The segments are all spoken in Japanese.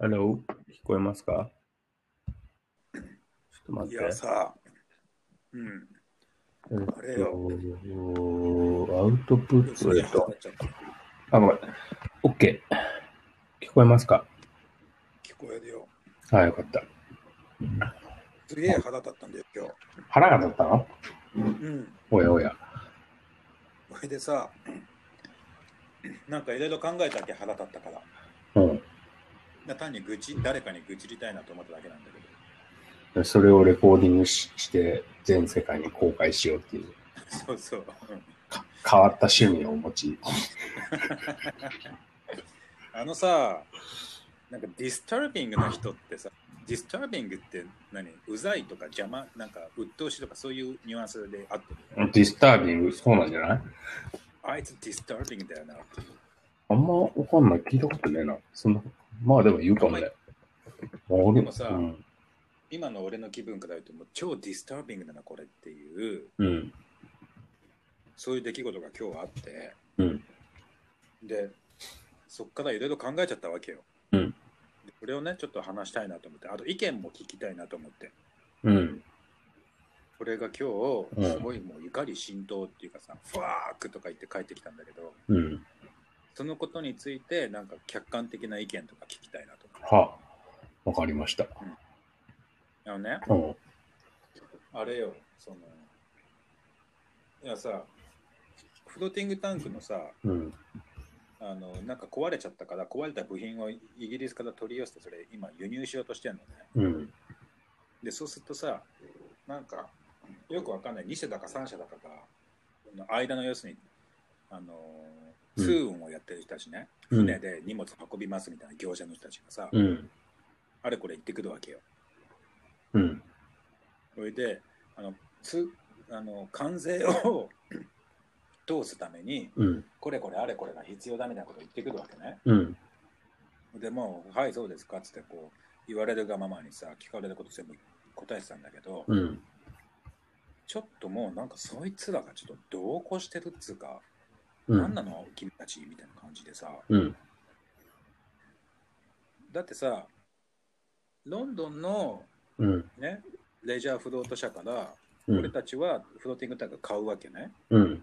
Hello? 聞こえますか？ちょっと待って。いやさ、うん、えっとあれよアウトプット。あ、ごめん。OK。聞こえますか？聞こえるよ。はい、よかった。すげえ腹立ったんだよ、今日。腹が立ったの？うん。おやおや。それでさ、なんかいろいろ考えたわけ腹立ったから。うん。な単に愚痴、誰かに愚痴りたいなと思っただけなんだけど。それをレコーディングしして、全世界に公開しようっていう、そうそう。うん変わった趣味をお持ち。あのさ、なんか disturbing な人ってさ、 disturbing って何？うざいとか邪魔、なんか鬱陶しいとかそういうニュアンスであってる？ disturbing、そうなんじゃない？あいつディスタービングだよなっていう。あんまわかんない。聞いたことねえな。そんな、まあでも言うかもね。俺でもさうん。今の俺の気分から言うともう超ディスタービングだなこれっていううん。そういう出来事が今日あってうん。でそっからいろいろ考えちゃったわけよ、うんでこれをねちょっと話したいなと思ってあと意見も聞きたいなと思ってうん。これが今うん日すごいもう怒り心頭っていうかさ、ファークとか言って帰ってきたんだけどうん。そのことについてなんか客観的な意見とか聞きたいなとはわかりました。あのねうん。あれよそのいやさフローティングタンクのさうん。あのなんか壊れちゃったから壊れた部品をイギリスから取り寄せてそれ今輸入しようとしてんのねうん。でそうするとさなんかよくわかんない2社だか3社だかがの間の要するにあのうん通運をやってる人たちね、うん船で荷物運びますみたいな業者の人たちがさ、うん。あれこれ行ってくるわけようん。それであのつあの関税を 通すためにうん。これこれあれこれが必要だみたいなこと言ってくるわけねうん。でもう、はい、そうですかっつってこう言われるがままにさ、聞かれること全部答えてたんだけど、うん。ちょっともうなんかそいつらがちょっと同行してるっつうか、うん。何なの？君たちみたいな感じでさ、うん。だってさ、ロンドンのうん。ね、レジャーフロート社から、うん。俺たちはフローティングタンク買うわけね。うん。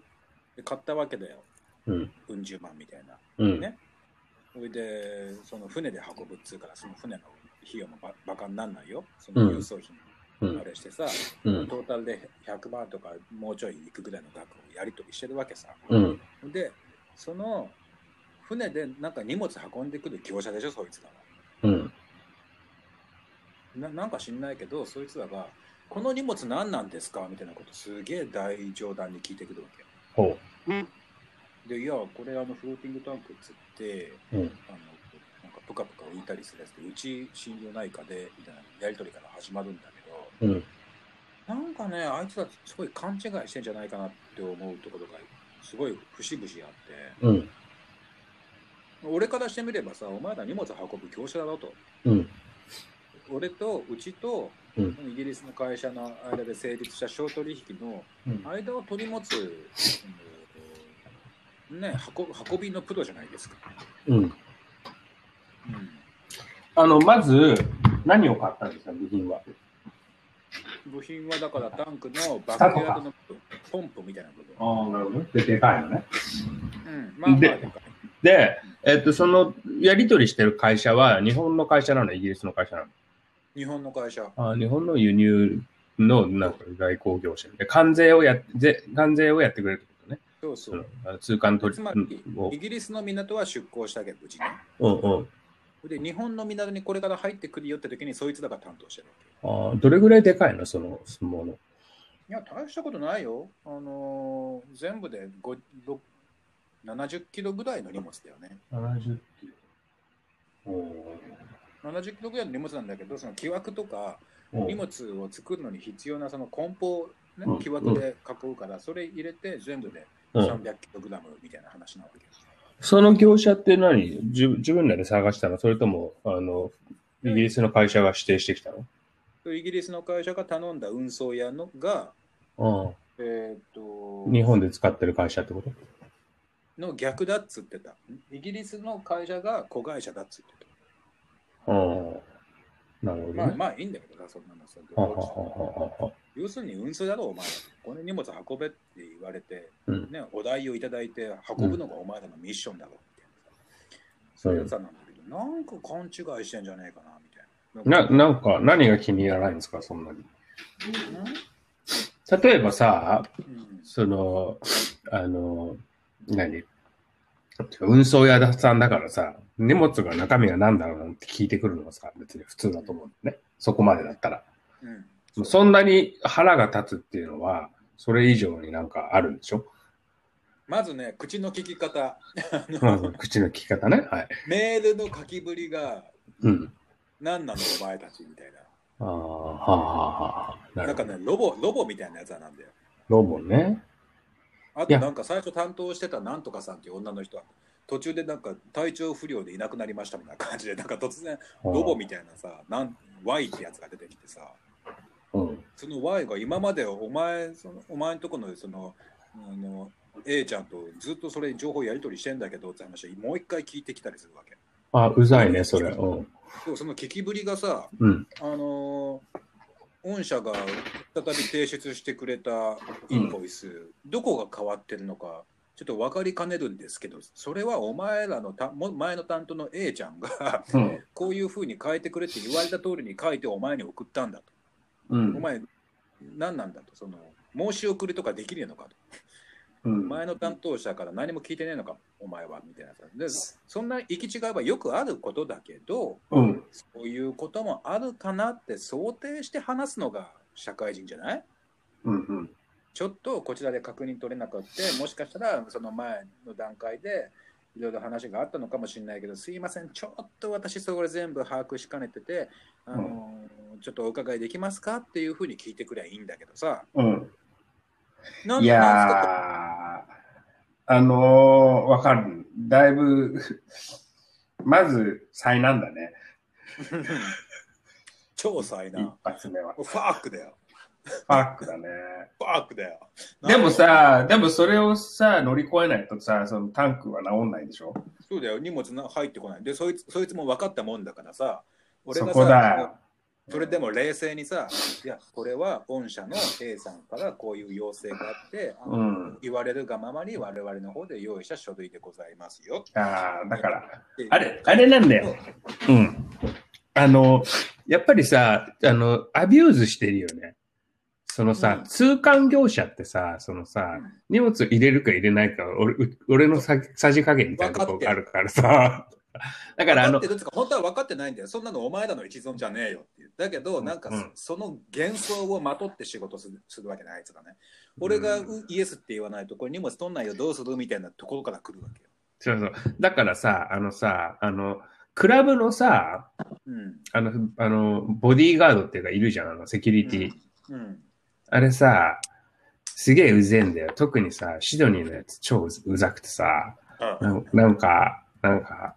で買ったわけだよ。うん。うん十万みたいな。うん。ねそれで、その船で運ぶっつうから、その船の費用もばバカになんないよ。その輸送費うんあれしてさ、うん。トータルで100万とかもうちょいいくぐらいの額をやり取りしてるわけさ。うん。で、その船でなんか荷物運んでくる業者でしょ、そいつらは。うん。ななんか知んないけど、そいつらが、この荷物何なんですか？みたいなことすげえ大冗談に聞いてくるわけ。ほで、いや、これあのフローティングタンクっつって、う。うん。あのなんかプカプカ浮いたりするやつで、うち信用ないかで、みたいなやり取りから始まるんだけど、うん。なんかね、あいつらすごい勘違いしてんじゃないかなって思うところがすごい節々あって、うん。俺からしてみればさ、お前ら荷物運ぶ業者だろと。うん。俺とうちと、うんイギリスの会社の間で成立した商取引のうん。間を取り持つ、うんね、運運びのプロじゃないですか。うん。うんあの、まず、何を買ったんですか、部品は？部品はだからタンクのバックヤードのポンプみたいなこと。ああ、なるほどね。で、でかいのね。うん、まあまあででかい。で、えっと、その、やり取りしてる会社は、日本の会社なの、イギリスの会社なの？日本の会社。あ日本の輸入の、なんか、外交業者で、関税をやっ、ぜ関税をやってくれるってことね。そうそ。そう通関取りイギリスの港は出港したけど、無事ね。うんうん。で、日本の港にこれから入ってくるよって時に、そいつらが担当してるわけ。あどれぐらいでかいの、その相撲の。いや、大したことないよ。あのー全部で5 6 70キロぐらいの荷物だよね。70キロ。お70キロぐらいの荷物なんだけど、その木枠とかー荷物を作るのに必要なその梱包、ねうん、木枠で囲うから、それ入れて全部でうん300キログラムみたいな話なわけです。その業者って何？自自分らで探したの？それとも、あの、イギリスの会社が指定してきたの？イギリスの会社が頼んだ運送屋のが、あえーっと日本で使ってる会社ってこと？の逆だっつってた。イギリスの会社が子会社だっつってた。うん。なるほどね。まあまあいいんだけどさ、そんなの要するに運送だろ、お前。この荷物運べって言われて、うん。ね、お題をいただいて運ぶのがお前らのミッションだろ、みたいなさ。そういうやつなんだけど、なんか勘違いしてんじゃねえかな、な。な、なんか、何が気に入らないんですか、そんなに。例えばさ、うんその、あの、何？運送屋さんだからさ、荷物が中身が何だろうなんて聞いてくるのがさ、別に普通だと思うんだよね。そこまでだったら。うんそんなに腹が立つっていうのは、それ以上になんかあるんでしょ？まずね、口の聞き方。ま ず口の聞き方ね。はい。メールの書きぶりがうん。何なのお前たちみたいな。ああ、はあはあはあ。な。なんかね、ロボ、ロボみたいなやつなんだよ。ロボね。あとなんか最初担当してたなんとかさんっていう女の人は、途中でなんか体調不良でいなくなりましたみたいな感じで、なんか突然ロボみたいなさ、なん Y ってやつが出てきてさ、うん。その Y が今までお前、そのお前のとこのその、あの、A ちゃんとずっとそれ情報やり取りしてんだけどって話をもう一回聞いてきたりするわけ。あ、うざいね、それ。うん。でもその聞きぶりがさ、うん。あのー御社が再び提出してくれたインボイス、どこが変わってるのか、ちょっと分かりかねるんですけど、それはお前らのたも前の担当の A ちゃんが、うん。こういうふうに変えてくれって言われた通りに書いてお前に送ったんだと。うん。お前、何なんだと。その申し送りとかできるのかと。うん。前の担当者から何も聞いてねえのか、お前は、みたいなさ。で、そんな行き違いはよくあることだけど、うん。そういうこともあるかなって想定して話すのが社会人じゃない？うん。うん。ちょっとこちらで確認取れなくって、もしかしたらその前の段階でいろいろ話があったのかもしれないけど、すいません、ちょっと私それ全部把握しかねてて、あのちょっとお伺いできますか？っていうふうに聞いてくればいいんだけどさ。うん。なんいやあのー、わかる。だいぶ、まず、災難だね。超災一難。発目は。ファークだよ。ファックだね。ファークだよ。でもさ、でもそれをさ、乗り越えないとさ、そのタンクは治んないでしょ？そうだよ、荷物が入ってこない。で、そいつそいつも分かったもんだからさ、俺そがこだよさ、。それでも冷静にさ、いや、これは御社の A さんからこういう要請があって、あのうん言われるがままに我々の方で用意した書類でございますよ。ああ、だから、あれ、あれなんだよ。うん。あの、やっぱりさ、あの、 abuse してるよね。そのさ、うん通関業者ってさ、そのさ、荷物入れるか入れないか、俺う俺のささじ加減みたいなとこがあるからさ。だからあの本当は分かってないんだよ。そんなのお前らの一存じゃねえよっていう。だけど、なんかうんその幻想をまとって仕事するするわけないあいつがね。俺がうんイエスって言わないと、これ荷物取んないよ、どうするみたいなところから来るわけよ。そうそう。だからさ、あのさ、あの、クラブのさ、うん。あの、あの、ボディーガードっていうかいるじゃん、あの、セキュリティ。うん。あれさ、すげえうぜえんだよ。特にさ、シドニーのやつ超ううざくてさ、あなんなんか、なんか、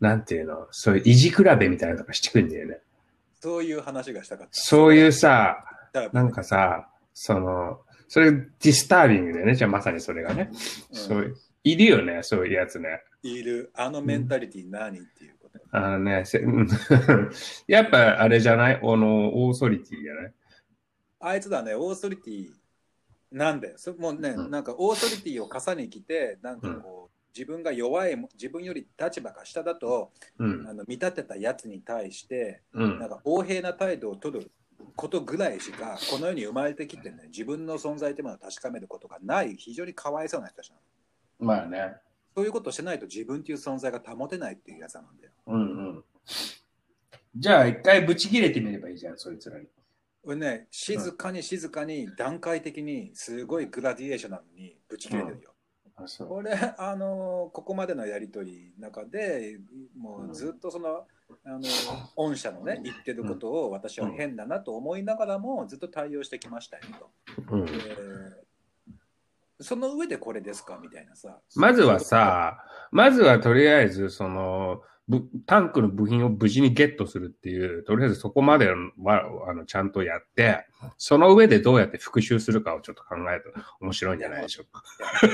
なんていうの、そういう意地比べみたいなのとかしてくんだよね。そういう話がしたかった。そういうさ、だなんかさ、その、それディスタービングだよね。じゃあまさにそれがね。うんそういう、いるよね、そういうやつね。いる、あのメンタリティ何っていうこと。あのね、せうん やっぱあれじゃない？あの、オーソリティじゃない？あいつだね、オーソリティなんだよ。そもうね、うんなんかオーソリティを重ねきて、なんかこう、自分が弱いも、自分より立場が下だと、うんあ。の見立てたやつに対して、うんなん。か横柄な態度を取ることぐらいしか、この世に生まれてきてね、自分の存在というものを確かめることがない、非常にかわいそうな人たちなの。まあね。そういうことをしないと自分という存在が保てないっていうやつなんだよ。うんうん。じゃあ一回ブチ切れてみればいいじゃん、そいつらに。俺ね、静かに静かに段階的にすごいグラディエーションなのにぶち切れてるよ。う。これ、あのここまでのやりとりの中でもうずっとその、あの 御社のね言ってることを私は変だなと思いながらもずっと対応してきましたよと。うん。でその上でこれですか？みたいなさ。まずはさ、まずはとりあえず、その、ぶタンクの部品を無事にゲットするっていう、とりあえずそこまではあのちゃんとやって、その上でどうやって復習するかをちょっと考えると面白いんじゃないでしょうか。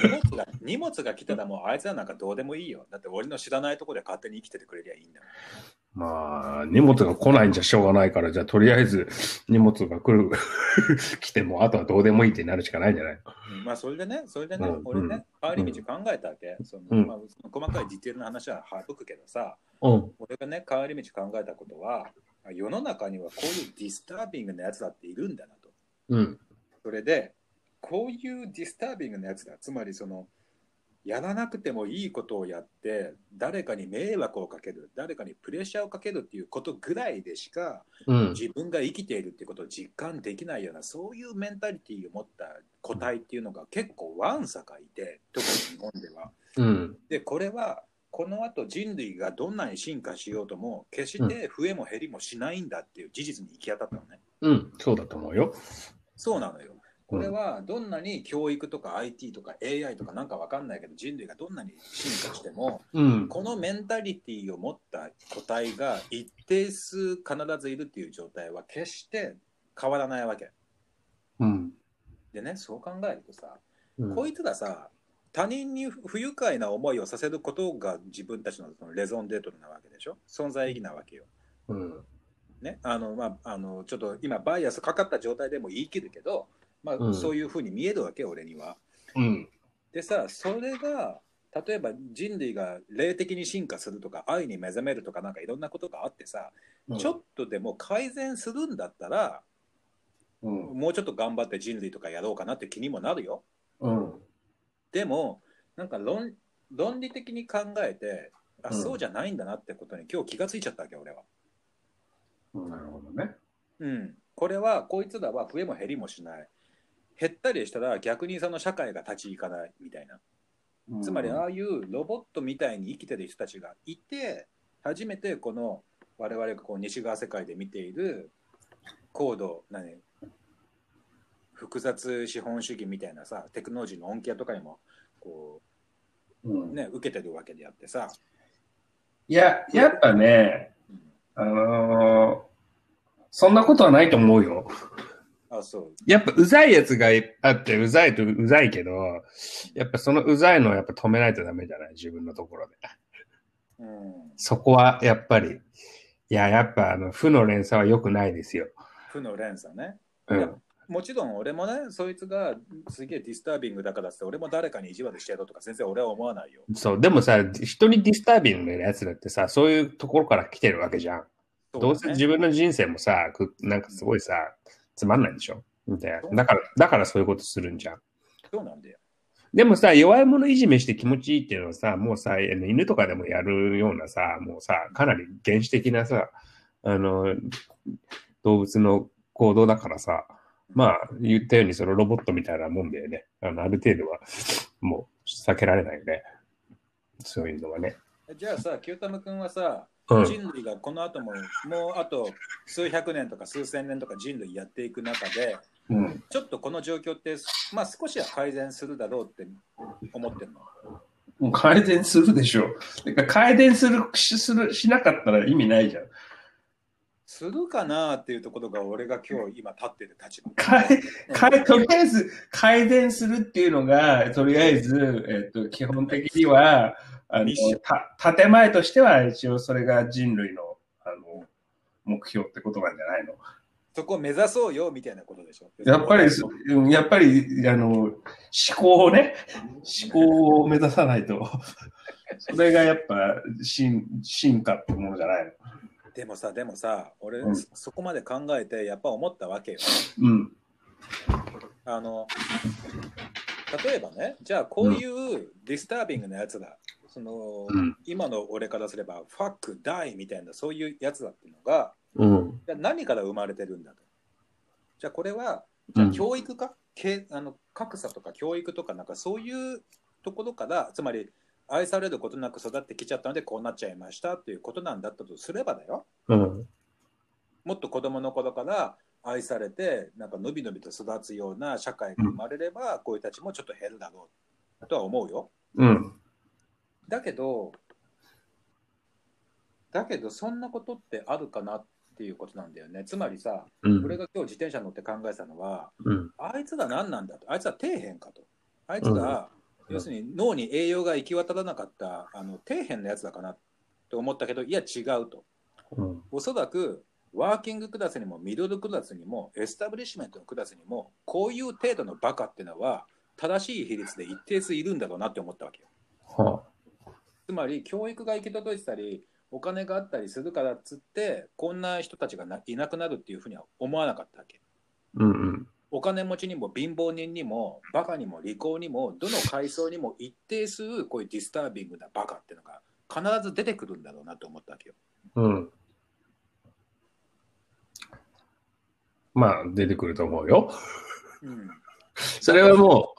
荷物が荷物が来たらもうあいつらなんかどうでもいいよ。だって俺の知らないところで勝手に生きててくれりゃいいんだ。まあ、荷物が来ないんじゃしょうがないから、じゃあとりあえず荷物が来る、来ても、あとはどうでもいいってなるしかないんじゃない？うんまあそれでね、それでね、うん俺ね、帰り道考えたわけ。その細かいディテールの話は省くけどさ、うん。俺がね、帰り道考えたことは、世の中にはこういうディスタービングなやつだっているんだなと。うん。それで、こういうディスタービングなやつだ、つまりその、やらなくてもいいことをやって、誰かに迷惑をかける、誰かにプレッシャーをかけるっていうことぐらいでしか、うん。自分が生きているっていうことを実感できないような、そういうメンタリティーを持った個体っていうのが結構わんさかいて、特に日本では。うん。で、これは、この後人類がどんなに進化しようとも、決して増えも減りもしないんだっていう事実に行き当たったのね。うん。そうだと思うよ。そうなのよ。これはどんなに教育とか IT とか AI とかなんかわかんないけど人類がどんなに進化してもうん。このメンタリティーを持った個体が一定数必ずいるっていう状態は決して変わらないわけ。うん。でね、そう考えるとさ、うんこいつらさ、他人に不愉快な思いをさせることが自分たちのそのレゾンデートなわけでしょ？存在意義なわけよ。うん。ね、あのまあ、あのちょっと今バイアスかかった状態でも言い切るけど、まあうんそういうふうに見えるわけ俺には。うん。でさそれが例えば人類が霊的に進化するとか愛に目覚めるとかなんかいろんなことがあってさ、ちょっとでも改善するんだったらうん。もうちょっと頑張って人類とかやろうかなって気にもなるよ。うん。でもなんか論論理的に考えてあうんそうじゃないんだなってことに今日気がついちゃったわけ俺は。なるほどね。うん、これはこいつらは増えも減りもしない。減ったりしたら逆にその社会が立ち行かないみたいな。つまりああいうロボットみたいに生きてる人たちがいて初めてこの我々がこう西側世界で見ている高度何複雑資本主義みたいなさテクノロジーの恩恵とかにもこうんう、ね、受けてるわけであってさ、いや、やっぱね、うんあのーそんなことはないと思うよ。あそうやっぱうざいやつがあって、うざいとうざいけど、やっぱそのうざいのはやっぱ止めないとダメじゃない？自分のところで。うん、そこはやっぱり、いや、やっぱあの、負の連鎖は良くないですよ。負の連鎖ね。うん。もちろん俺もねそいつがすげえディスタービングだからって俺も誰かに意地悪してやろうとか全然俺は思わないよ。そう、でもさ、人にディスタービングなやつだってさ、そういうところから来てるわけじゃん。どうせ自分の人生もさ、くなんかすごいさ、つまんないでしょ？でだから、だからそういうことするんじゃん。そうなんだよ。でもさ、弱い者いじめして気持ちいいっていうのはさ、もうさ、犬とかでもやるようなさ、もうさ、かなり原始的なさ、あの、動物の行動だからさ、まあ、言ったようにそのロボットみたいなもんだよね。あの、ある程度は、もう避けられないよね。そういうのはね。じゃあさ、清玉君はさ、うん。人類がこの後ももうあと数百年とか数千年とか人類やっていく中で、うん。ちょっとこの状況って、まあ少しは改善するだろうって思ってるの？もう改善するでしょう。てか改善するしするしなかったら意味ないじゃん。するかなっていうところが俺が今日今立ってる立場。改改とりあえず改善するっていうのが、とりあえず、えっと基本的にはあのた、建前としては一応それが人類のあの目標ってことなんじゃないの？そこを目指そうよみたいなことでしょ？やっぱりやっぱり、あの、思考をね、思考を目指さないと、それがやっぱ進進化ってものじゃないの？でもさ、でもさ、俺、うんそそこまで考えてやっぱ思ったわけよ。うん。あの例えばね、じゃあこういうディスタービングなやつだ、そのうん。今の俺からすれば、ファック、ダイみたいな、そういうやつだっていうのが、うん。じゃあ何から生まれてるんだと。じゃあこれは、じゃあ教育か、けあの格差とか教育とか、なんかそういうところから、つまり愛されることなく育ってきちゃったので、こうなっちゃいましたっていうことなんだったとすればだよ。うん。もっと子供の頃から愛されて、なんかのびのびと育つような社会が生まれれば、こういう人たちもちょっと減るだろうとは思うよ。うん。だけど、だけど、そんなことってあるかなっていうことなんだよね。つまりさ、うん。俺が今日自転車乗って考えたのは、うん。あいつら何なんだと、あいつら底辺かと。あいつら、要するに脳に栄養が行き渡らなかったあの底辺のやつだかなと思ったけど、いや違うと。うん。おそらく working class にも middle class にもエスタブリッシュメントのクラスにもこういう程度のバカっていうのは正しい比率で一定数いるんだろうなって思ったわけよ。はつまり教育が行き届いてたりお金があったりするからっつってこんな人たちがないなくなるっていうふうには思わなかったわけ。うんうん。お金持ちにも貧乏人にもバカにも利口にもどの階層にも一定数こういうディスタービングなバカっていうのが必ず出てくるんだろうなと思ったわけよ。うん。まあ、出てくると思うよ。うん、それはも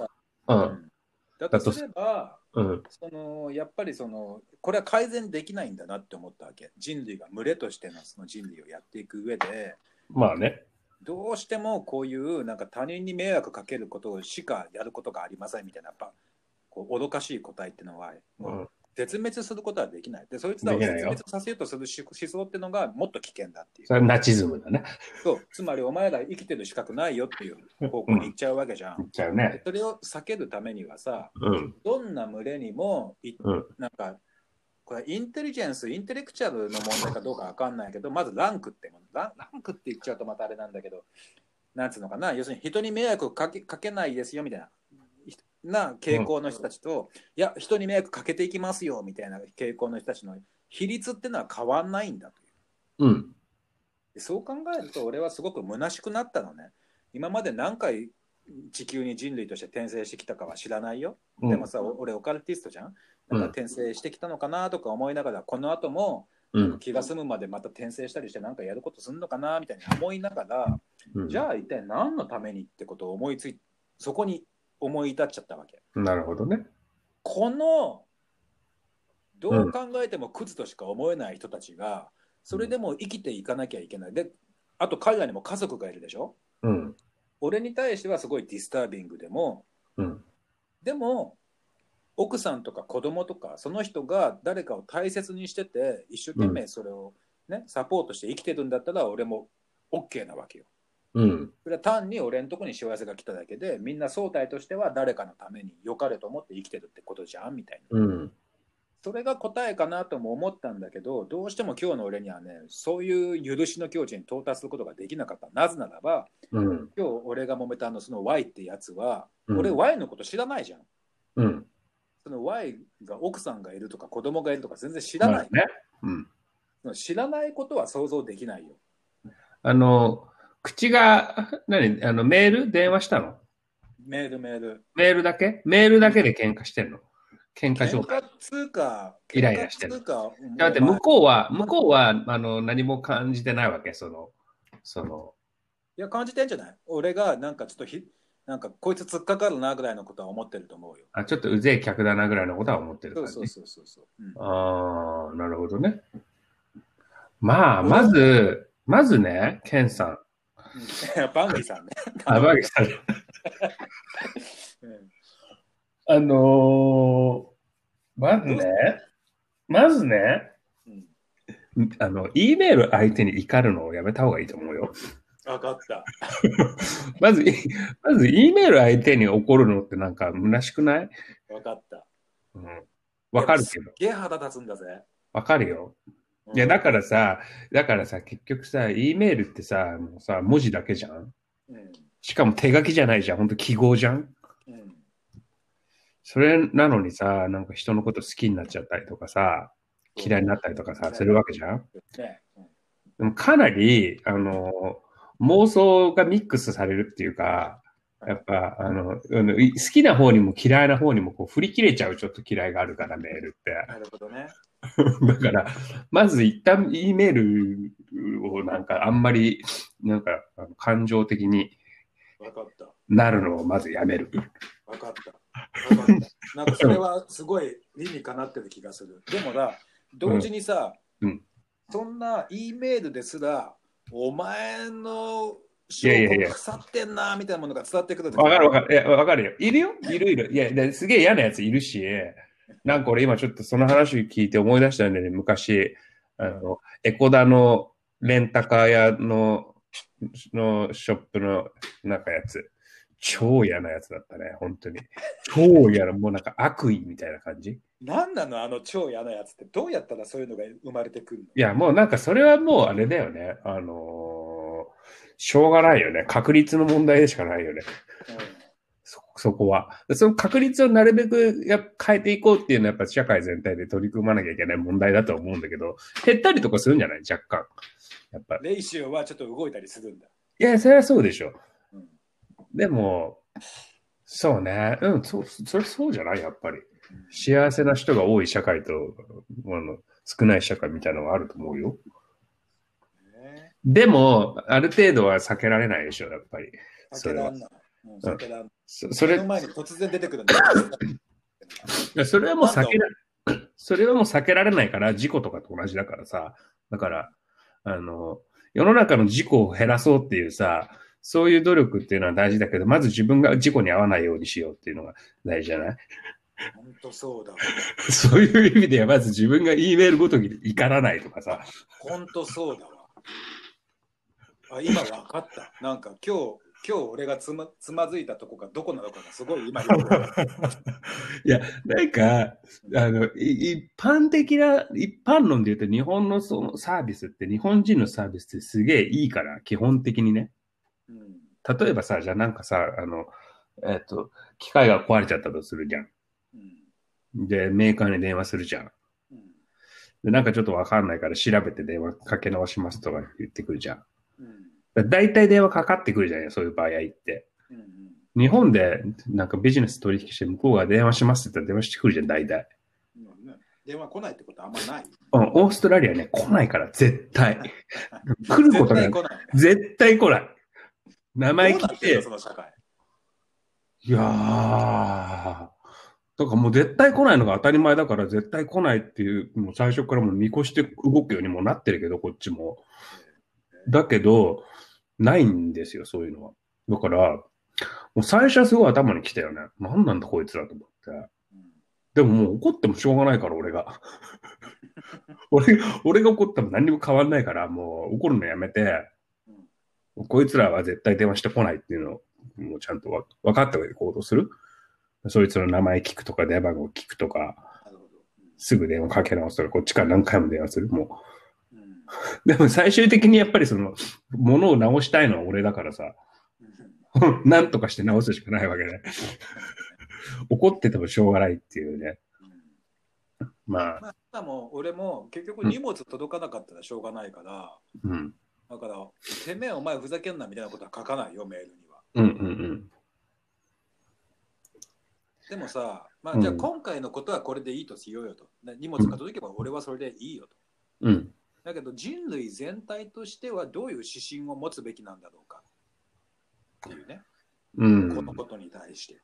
う、う。うんんだとすればうん。そのやっぱりそのこれは改善できないんだなって思ったわけ人類が群れとしてのその人類をやっていく上でまあね。どうしてもこういうなんか他人に迷惑かけることしかやることがありませんみたいなやっぱこう愚かしい答えっていうのはうん。絶滅することはできないでそいつらを絶滅させようとするし思想っていうのがもっと危険だっていうそれはナチズムだね。そうつまりお前ら生きてる資格ないよっていう方向に行っちゃうわけじゃん、言っちゃうね。それを避けるためにはさうん。どんな群れにもいうん。なんかこれインテリジェンスインテレクチャルの問題かどうかわかんないけどまずランクってもの。ランランクって言っちゃうとまたあれなんだけどなんつうのかな。要するに人に迷惑をかけかけないですよみたいな。な傾向の人たちと、いや人に迷惑かけていきますよみたいな。傾向の人たちの比率ってのは変わんないんだという。うん。でそう考えると俺はすごく虚しくなったのね。今まで何回地球に人類として転生してきたかは知らないよ。うん。でもさ、お俺オカルティストじゃんなんか転生してきたのかなとか思いながら、この後もうん。気が済むまでまた転生したりしてなんかやることすんのかなみたいに思いながら、うんじゃあ一体何のためにってことを思いついそこに思い至っちゃったわけなるほどね。このどう考えてもクズとしか思えない人たちがそれでも生きていかなきゃいけないであと海外にも家族がいるでしょ？うん。俺に対してはすごいディスタービングでもうん。でも奥さんとか子供とかその人が誰かを大切にしてて一生懸命それを、ねサポートして生きてるんだったら俺も OK なわけよ。うん。それは単に俺のとこに幸せが来ただけでみんな総体としては誰かのために良かれと思って生きてるってことじゃんみたいな。うん。それが答えかなとも思ったんだけどどうしても今日の俺にはねそういう許しの境地に到達することができなかったなぜならばうん。今日俺が揉めたあのその Y ってやつは、うん俺 Y のこと知らないじゃん。うん。その Y が奥さんがいるとか子供がいるとか全然知らない。ね。うん。知らないことは想像できないよ。あの、口が、何あの、メール？電話したの？メールメール。メールだけ？メールだけで喧嘩してんの？喧嘩喧状態。嘩つうか、イライラしてるだって向こうは、向こうは、あの、何も感じてないわけ、その、その、いや、感じてんじゃない？俺がなんかちょっとひ、なんかこいつ突っかかるなぐらいのことは思ってると思うよ。あ、ちょっとうぜえ客だなぐらいのことは思ってる感じ。そうそうそうそうそう。うんああ、なるほどね。まあ、まず、まずね、ケンさん。うん バンギさんね。あ、バギさんあのーまずね、まずね、うんあの、E メール相手に怒るのをやめた方がいいと思うよ。分かった。まず、まず E メール相手に怒るのってなんか虚しくない？分かった。うん。わかるけど。ゲー腹立つんだぜ。わかるよ。いや、だからさ、だからさ、結局さ、E メールってさ、もうさ、文字だけじゃん？うん。しかも手書きじゃないじゃん。ほんと記号じゃん？うん。それなのにさ、なんか人のこと好きになっちゃったりとかさ、嫌いになったりとかさ、するわけじゃん？ね。うんでもかなり、あの、妄想がミックスされるっていうか、やっぱ、あの、好きな方にも嫌いな方にもこう振り切れちゃうちょっと嫌いがあるから、メールって。なるほどね。だから、まず一旦 E メールをなんかあんまり、なんか感情的に。なるのをまずやめる。分かった。分かった。なんかそれはすごい理にかなってる気がする。でもな、同時にさ、うんうんそんな E メールですら、お前の証いやいやいや拠腐ってんなみたいなものが伝わってくる時わかるわかる。いや、わかるよ。いるよ？いるいる。いや、ですげえ嫌なやついるし、なんか俺今ちょっとその話聞いて思い出したんだよね。昔、あの、エコダのレンタカー屋の、のショップのなんかやつ。超嫌なやつだったね、本当に。超嫌な、もうなんか悪意みたいな感じ。何なのあの超嫌なやつってどうやったらそういうのが生まれてくるの？いや、もうなんかそれはもうあれだよね。あのーしょうがないよね。確率の問題でしかないよね。そ、そこは。その確率をなるべくや変えていこうっていうのはやっぱ社会全体で取り組まなきゃいけない問題だと思うんだけど、減ったりとかするんじゃない？若干。やっぱ。レイシオはちょっと動いたりするんだ。いや、それはそうでしょ。うんでも、そうね。うん、そう、それそうじゃない？やっぱり。幸せな人が多い社会と、あの、少ない社会みたいなのがあると思うよ。ねでも、ある程度は避けられないでしょ、やっぱり。それは避けらんない。うん避けらんない。そそれ目の、前に突然出てくるんだよ。いやそれはもう避けら、それはもう避けられないから、事故とかと同じだからさ。だから、あの、世の中の事故を減らそうっていうさ、そういう努力っていうのは大事だけど、まず自分が事故に遭わないようにしようっていうのが大事じゃない？本当そうだわ。そういう意味では、まず自分が E メールごとに怒らないとかさ。本当そうだわ。あ、今分かった。なんか今日、今日俺がつまつまずいたとこがどこなのかがすごい今 いや、なんか、あの、い一般的な、一般論で言うと日本のそのサービスって、日本人のサービスってすげえいいから、基本的にね。うん例えばさ、じゃあなんかさ、あの、えっ、と、機械が壊れちゃったとするじゃん。うんで、メーカーに電話するじゃん。うんで、なんかちょっとわかんないから調べて電話かけ直しますとか言ってくるじゃん。うんだ大体電話かかってくるじゃんよ、そういう場合って。日本でなんかビジネス取引して向こうが電話しますって言ったら電話してくるじゃん、大体。うんね電話来ないってことあんまない。うん、オーストラリアね、来ないから、絶対。来ることない。絶対来ない。名前聞いてどうなってそ、の社会。いやー、だからもう絶対来ないのが当たり前だから、絶対来ないっていう、もう最初からもう見越して動くようにもなってるけど、こっちも。だけど、ないんですよ、そういうのは。だから、もう最初はすごい頭に来たよね。何なんだこいつらと思って。うんでももう怒ってもしょうがないから、俺が。俺が、俺が怒っても何にも変わんないから、もう怒るのやめて、こいつらは絶対電話してこないっていうのを、もうちゃんとわ分かった上で行動する？そいつの名前聞くとか、電話番号聞くとか。すぐ電話かけ直すとか、こっちから何回も電話する？もう。でも最終的にやっぱりその、物を直したいのは俺だからさ、うんなんとかして直すしかないわけで。怒っててもしょうがないっていうね。うんまあ、まあ、今も俺も結局荷物届かなかったらしょうがないから、うん。だから、てめえお前ふざけんなみたいなことは書かないよ、メールには。うんうんでもさ、まあ、うんじゃあ今回のことはこれでいいとしようよと。ね荷物が届けば俺はそれでいいよと。うん。うん。だけど人類全体としてはどういう指針を持つべきなんだろうかっていうね、うん。このことに対して。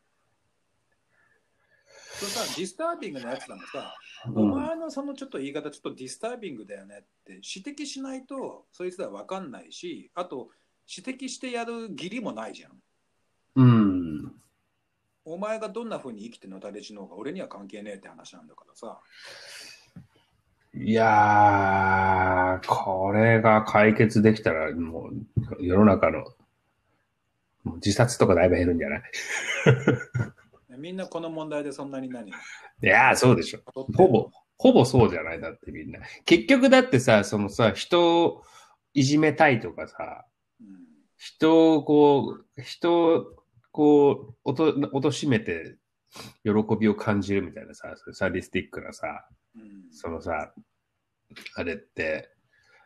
そうさ、ディスタービングなやつなんかさ、お前のそのちょっと言い方ちょっとディスタービングだよねって指摘しないとそいつら分かんないし、あと指摘してやる義理もないじゃん。うん。お前がどんな風に生きての？たれしのうが俺には関係ねえって話なんだからさ。いやー、これが解決できたら、もう、世の中の、自殺とかだいぶ減るんじゃない？みんなこの問題でそんなに何？いやー、そうでしょ。ほぼ、ほぼそうじゃないだってみんな。結局だってさ、そのさ、人をいじめたいとかさ、うん人をこう、人をこう、おと、おとしめて喜びを感じるみたいなさ、サディスティックなさ、うんそのさ、あれって、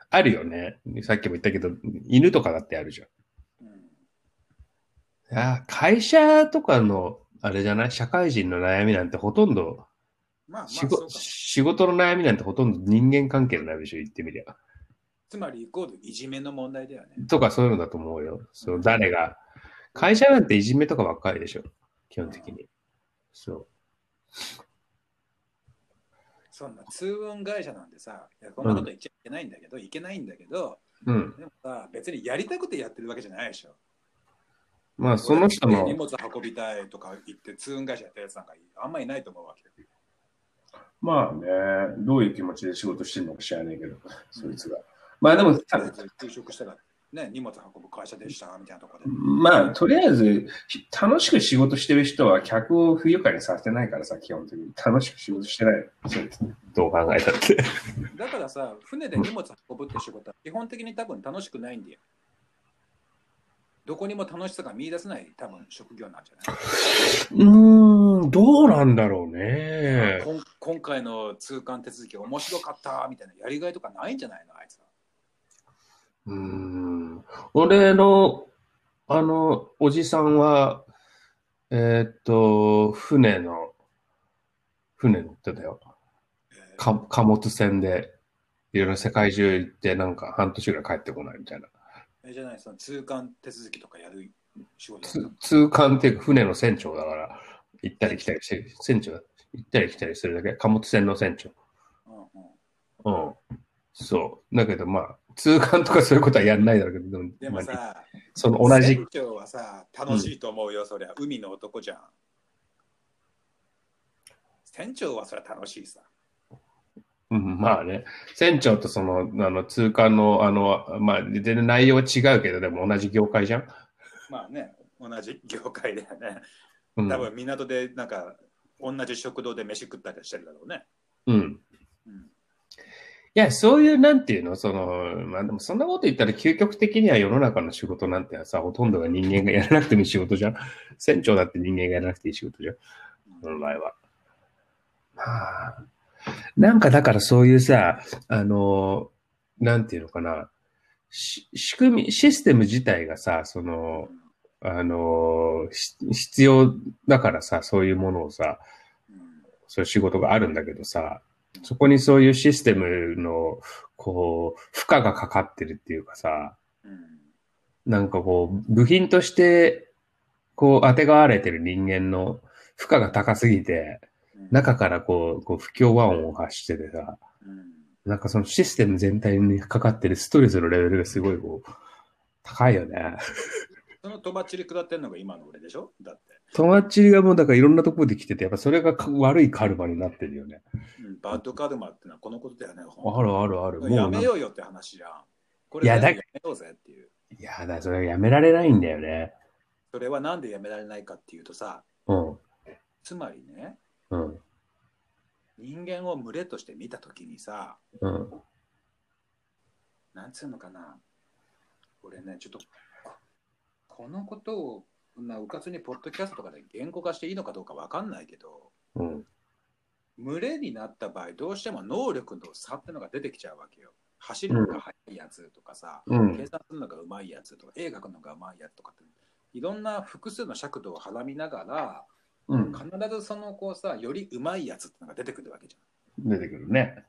あるよね。さっきも言ったけど、犬とかだってあるじゃん。うんいや会社とかの、あれじゃない？社会人の悩みなんてほとんど、まあまあ仕事。仕事の悩みなんてほとんど人間関係の悩みでしょ、言ってみりゃ。つまりイコールいじめの問題だよね。とかそういうのだと思うよ。そう、誰が。会社なんていじめとかばっかりでしょ。基本的に。そそんな通運会社なんてさ、いやこんなこと言っちゃいけないんだけど、いけないんだけど、う。うん。でもさ、別にやりたくてやってるわけじゃないでしょ。まあ、その人の俺荷、物運びたいとか言って通運会社やったやつなんかあんまいないと思うわけよ。まあね、どういう気持ちで仕事してるのか知らないけど、そいつが。まあでも、さ就職したら、ね、荷物運ぶ会社でしたみたいなところで。まあ、とりあえず、ひ楽しく仕事してる人は客を不愉快にさせてないからさ、基本的に。楽しく仕事してない。そうですね。どう考えたって。だからさ、船で荷物運ぶって仕事は基本的に多分楽しくないんだよ。どこにも楽しさが見出せない多分職業なんじゃない？うーん、どうなんだろうね。こん今回の通関手続き面白かったみたいなやりがいとかないんじゃないの？あいつは。うーん。俺の、あの、おじさんは、えーっと、船の、船乗ってたよ。え貨物船で、いろいろ世界中行って、なんか半年ぐらい帰ってこないみたいな。えじゃないその通関手続きとかやる仕事通関って船の船長だから、行ったり来たりしてる、船長、行ったり来たりするだけ、貨物船の船長。うんうんうん。そう。だけどまあ、通関とかそういうことはやんないだろうけど、でもまあさ、その同じ船、長はさ、楽しいと思うよ、そりゃ。海の男じゃん。船長はそりゃ楽しいさ。うん、まあね、船長とその、あの、通関の、あの、まあ、全然内容は違うけど、でも同じ業界じゃん？まあね、同じ業界だよね。うん。多分港でなんか、同じ食堂で飯食ったりしてるだろうね。うん。うんいや、そういう、なんていうの、その、まあでもそんなこと言ったら究極的には世の中の仕事なんてさ、ほとんどが人間がやらなくてもいい仕事じゃん。船長だって人間がやらなくていい仕事じゃん。本来は。まあ、なんかだからそういうさ、あの、なんていうのかな、仕組み、システム自体がさ、その、あの、必要だからさ、そういうものをさ、そういう仕事があるんだけどさ、そこにそういうシステムの、こう、負荷がかかってるっていうかさ、なんかこう、部品として、こう、当てがわれてる人間の負荷が高すぎて、中からこう、こう不協和音を発しててさ、うんなんかそのシステム全体にかかってるストレスのレベルがすごいこう、高いよね。そのとばっちり下ってんのが今の俺でしょ？だって、友達がもうだからいろんなところで来てて、やっぱそれがか悪いカルマになってるよね。うんバッドカルマってのはこのことだよね。あるあるある。もうやめようよって話じゃん。これいやめようぜっていう。いやだ、それやめられないんだよね。それはなんでやめられないかっていうとさ、うん。つまりね、うん。人間を群れとして見たときにさ、うん。なんつうのかな、俺ね、ちょっとここのことをなうかつにポッドキャストとかで言語化していいのかどうかわかんないけど、うん。群れになった場合、どうしても能力の差ってのが出てきちゃうわけよ。走るのが速いやつとかさ、うん計算するのがうまいやつとか、絵描くのがうまいやつとかって、いろんな複数の尺度をはらみながら、うん。必ずそのこうさ、よりうまいやつってのが出てくるわけじゃん。出てくるね。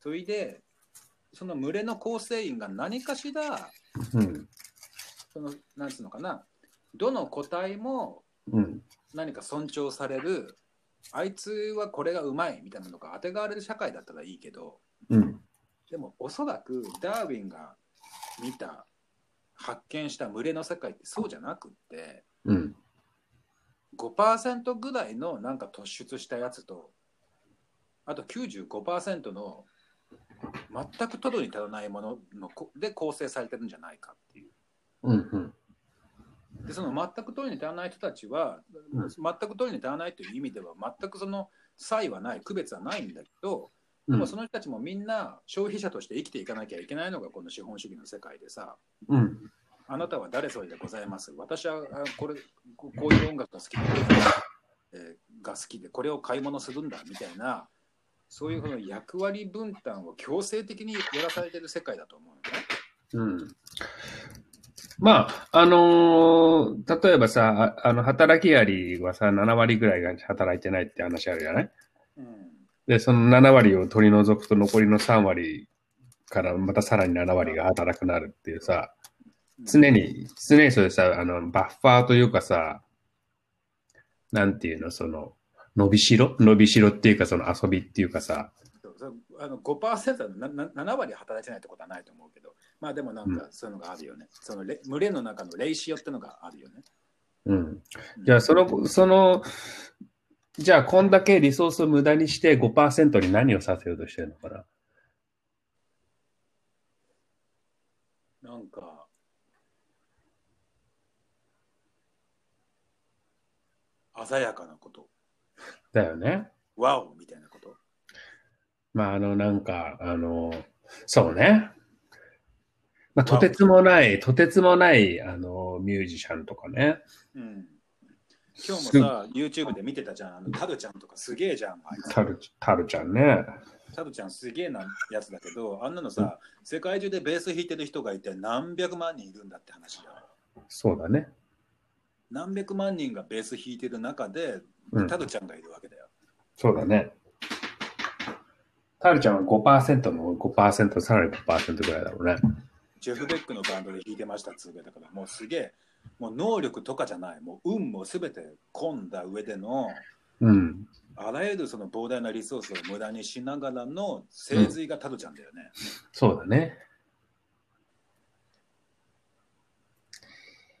それで、その群れの構成員が何かしら、うん。その、なんつうのかな、どの個体もうん。何か尊重される、あいつはこれがうまいみたいなのが当てがわれる社会だったらいいけど、うん。でもおそらくダーウィンが見た、発見した群れの世界ってそうじゃなくって、うん。5%ぐらいのなんか突出したやつと、あと95%の全くトドに足らないもののこで構成されてるんじゃないかっていう。うん。うん。でその全くトドに足らない人たちは、うん全くトドに足らないという意味では全くその差異はない区別はないんだけど、でうんもその人たちもみんな消費者として生きていかなきゃいけないのがこの資本主義の世界でさうん。あなたは誰それでございます？私はあこれここういう音楽が好きで、えーが好きでこれを買い物するんだみたいなそういうこの役割分担を強制的にやらされてる世界だと思うのね。うん。まあ、あのー例えばさ、ああの、働きアリはさ、7割ぐらいが働いてないって話あるじゃない？うんで、その7割を取り除くと残りの3割からまたさらに7割が働くなるっていうさ、常に、常にそれさ、あの、バッファーというかさ、なんていうの、その、伸びしろ？伸びしろっていうか、その遊びっていうかさ、あの5%なな7割働いてないってことはないと思うけど、まあでもなんかそういうのがあるよね。そのレ群れの中のレイシオってのがあるよね。うん。じゃあ、その、その、じゃあ、こんだけリソースを無駄にして5%に何をさせようとしてるのかな？なんか、鮮やかなこと。だよね。ワオみたいなこと。まあ、あの、なんか、あの、そうね。まあ、とてつもない、とてつもない、あの、ミュージシャンとかね。うん。今日もさ、YouTube で見てたじゃん。あのタルちゃんとかすげえじゃん。タル、タルちゃんね。タルちゃんすげえなやつだけど、あんなのさ、世界中でベース弾いてる人がいて何百万人いるんだって話だよ。そうだね。何百万人がベース弾いてる中で、うんタルちゃんがいるわけだよ。そうだね。タルちゃんは5%の5%、さらに5%ぐらいだろうね。ジェフ・ベックのバンドで弾いてましたっつうけだから、もうすげえ、もう能力とかじゃない、もう運もすべて込んだ上での、うん。あらゆるその膨大なリソースを無駄にしながらの精髄がタルちゃんだよね。そうだね。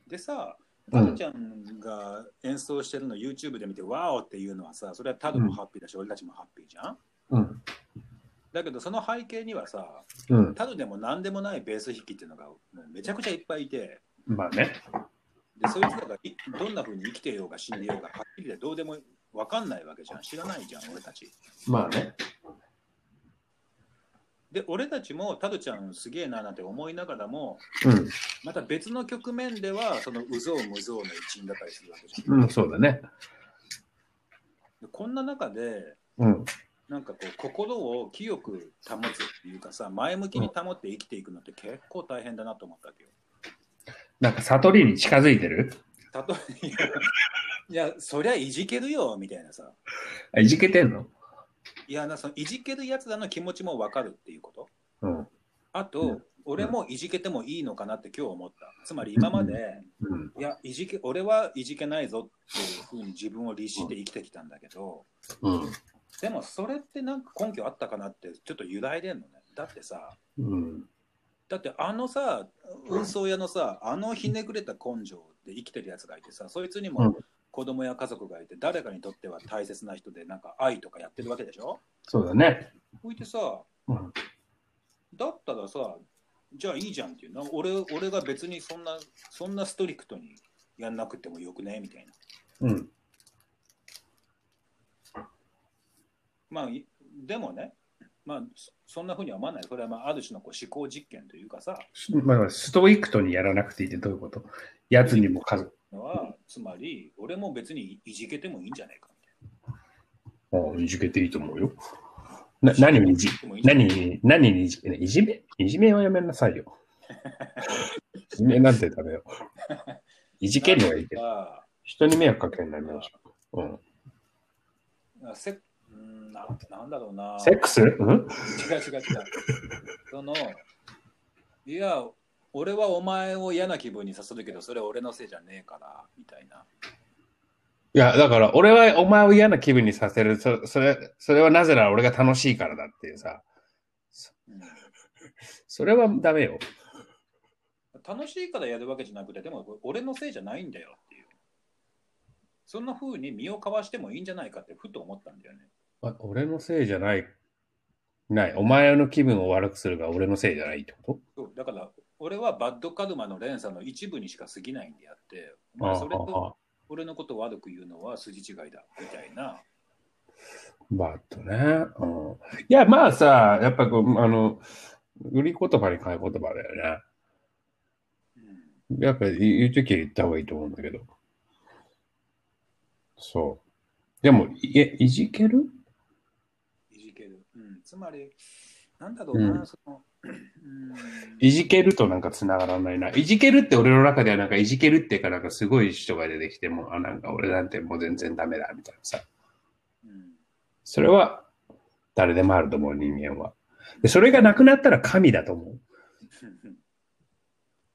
でさ、うんタルちゃんが演奏してるの YouTube で見て、ワオっていうのはさ、それはタルもハッピーだし、俺たちもハッピーじゃん？うん。だけどその背景にはさ、うん。タルでも何でもないベース弾きっていうのがめちゃくちゃいっぱいいて、まあね。でそいつらがいどんな風に生きていようが死んでいようが、はっきりでどうでも分かんないわけじゃん。知らないじゃん、俺たち。まあね。で、俺たちもタルちゃんすげえななんて思いながらも、うん。また別の局面では、そのうぞうむぞうの一員だったりするわけじゃん。うん、そうだね。でこんな中で、うん。なんかこう心を清く保つっていうかさ、前向きに保って生きていくのって結構大変だなと思ったわけよ。なんか悟りに近づいてる？たとえ、いやそりゃいじけるよみたいなさ。あいじけてんの？いやな、そのいじけるやつらの気持ちも分かるっていうこと？うん。あと、俺もいじけてもいいのかなって今日思った。つまり今まで、うん。いや、いじけ、俺はいじけないぞっていうふうに自分を律して生きてきたんだけど、うん。でもそれってなんか根拠あったかなってちょっと揺らいでんのね。だってさ、うん。だってあのさ、運送屋のさ、あのひねくれた根性で生きてるやつがいてさ、そいつにうんも子供や家族がいて、誰かにとっては大切な人で、なんか愛とかやってるわけでしょ？そうだね。ほいてさ、うん。だったらさ、じゃあいいじゃんっていうな俺俺が別にそんなそんなストリクトにやんなくてもよくね？みたいな。うん。まあ、いでもね、まあ、そそんなふうには思わない。これはまあある種のこう思考実験というかさ、まあ、ストイックトにやらなくていいってどういうこと？やつにも家族。のはつまり、俺も別にいじけてもいいんじゃないかみああいじけていいと思うよ。な何にいじたいな。何何に、何にいじいじめいじめはやめなさいよ。いじめなんてダメよ。いじけるのはいいけど、か人に迷惑かけるのやめましょう。うん。セうんななんだろうな。セックス？うん？違う違う違う。その、いや、俺はお前を嫌な気分にさせるけど、それは俺のせいじゃねえから、みたいな。いや、だから、俺はお前を嫌な気分にさせる。そそれ、それはなぜなら俺が楽しいからだっていうさ。うんそれはダメよ。楽しいからやるわけじゃなくて、でも俺のせいじゃないんだよっていう。そんな風に身をかわしてもいいんじゃないかってふと思ったんだよね。あ俺のせいじゃない。ない。お前の気分を悪くするが俺のせいじゃないってこそうだから、俺はバッドカルマの連鎖の一部にしか過ぎないんであって、おとあそれと俺のことを悪く言うのは筋違いだみたいな。バッとね。うん、いや、まあさ、やっぱこう、あの、売り言葉に変え言葉だようんね。やっぱり言うときは言った方がいいと思うんだけど。そう。でも、いえ、いじける？いじける。うん、つまり、なんだろうな、うんその、うん、いじけるとなんか繋がらないな。いじけるって俺の中ではなんかいじけるっていうかなんかすごい人が出てきても、あ、なんか俺なんてもう全然ダメだみたいなさ。うんそれは誰でもあると思う人間は。で、それがなくなったら神だと思う。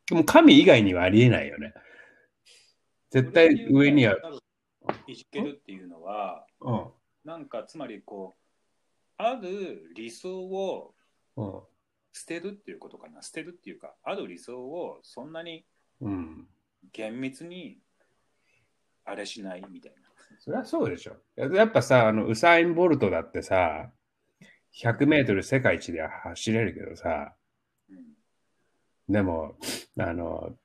でも神以外にはありえないよね。絶対上には。いじけるっていうのは、うん。なんかつまりこう、ある理想をうん。捨てるっていうことかな。捨てるっていうか、ある理想をそんなにうん。厳密にあれしないみたいな。そりゃそうでしょ。ややっぱさ、あの、ウサイン・ボルトだってさ、100メートル世界一で走れるけどさ、うんでも、あの、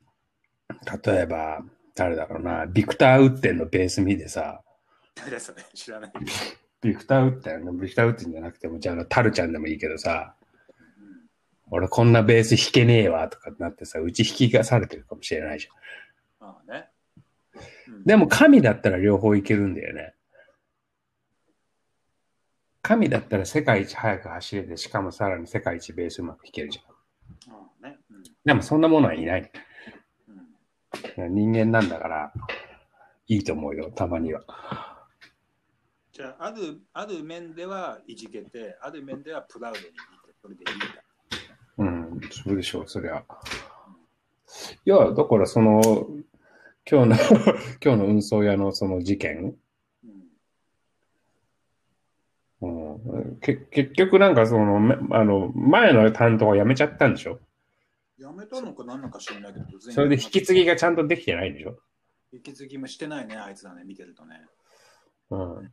例えば、誰だろうな、ビクター・ウッテンのベース見てさ、誰だそれ？知らない。ビフタウッドやな。ビフタウッドじゃなくても、じゃあ、タルちゃんでもいいけどさ、うん俺こんなベース弾けねえわとかなってさ、うち弾きがされてるかもしれないじゃん。まあね。うんでも神だったら両方いけるんだよね。神だったら世界一速く走れて、しかもさらに世界一ベースうまく弾けるじゃん。まあね。うんでもそんなものはいない。うん人間なんだから、いいと思うよ、たまには。じゃあ、ある、ある面ではいじけて、ある面ではプラウドにいて、それでいいんだ。うん、そうでしょう、そりゃ。いや、だからその、今日の、今日の運送屋のその事件、うんうん、け結局なんかその、めあの、前の担当は辞めちゃったんでしょ？やめたのか何なのか知らないけど、それで引き継ぎがちゃんとできてないんでしょ？引き継ぎもしてないね、あいつらね、見てるとね。うん。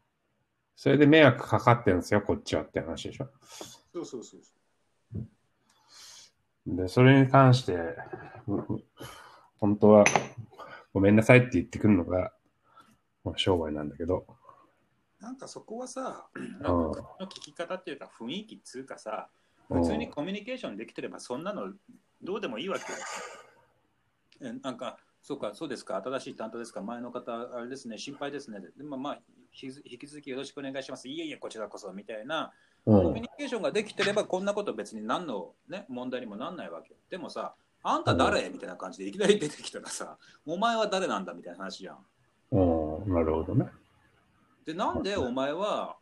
それで迷惑かかってるんですよ、こっちはって話でしょ？そうそうそうそで、それに関して、本当は、ごめんなさいって言ってくるのが、まあ、商売なんだけど、う。なんかそこはさ、んの聞き方っていうか雰囲気っつうかさ、普通にコミュニケーションできてればそんなのどうでもいいわけよ。えなんか、そうか、そうですか、新しい担当ですか、前の方、あれですね、心配ですね。でもまあ、引き引き続きよろしくお願いします。いえいえ、こちらこそ、みたいな、うん、コミュニケーションができてれば、こんなこと別に何の、ね、問題にもなんないわけよ。でもさ、あんた誰？みたいな感じでいきなり出てきたらさ、お前は誰なんだみたいな話じゃん。うん、なるほどね。で、なんでお前は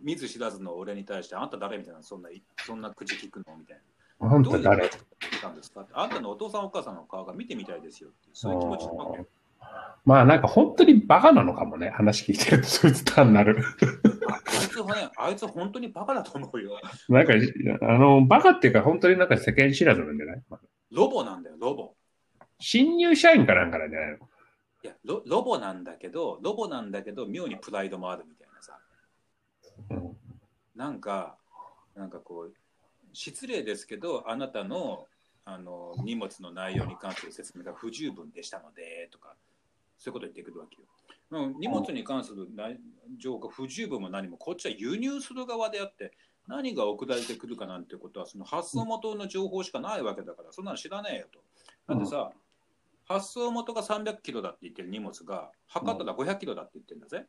見ず知らずの俺に対して、あんた誰みたいな、そんな、そんな口聞くのみたいな。あんた誰？どういうことなんですかあんたのお父さんお母さんの顔が見てみたいですよってそういう気持ちなわけよ。まあなんか本当にバカなのかもね、話聞いてると、そいつ単なる。ああいつはね、あいつ本当にバカだと思うよ。なんか、あの、バカっていうか本当になんか世間知らずなんじゃない？ロボなんだよ、ロボ。新入社員かなんかなんじゃないの？いやロ、ロボなんだけど、ロボなんだけど、妙にプライドもあるみたいなさ。うんなんか、なんかこう、失礼ですけど、あなたのあの荷物の内容に関する説明が不十分でしたので、とか、そういうこと言ってくるわけよ。うん荷物に関する内情が不十分も何も、こっちは輸入する側であって、何が送られてくるかなんてことは、その発送元の情報しかないわけだから、そんなの知らねえよと。だってさ、発送元が300キロだって言ってる荷物が、測ったら500キロだって言ってるんだぜ。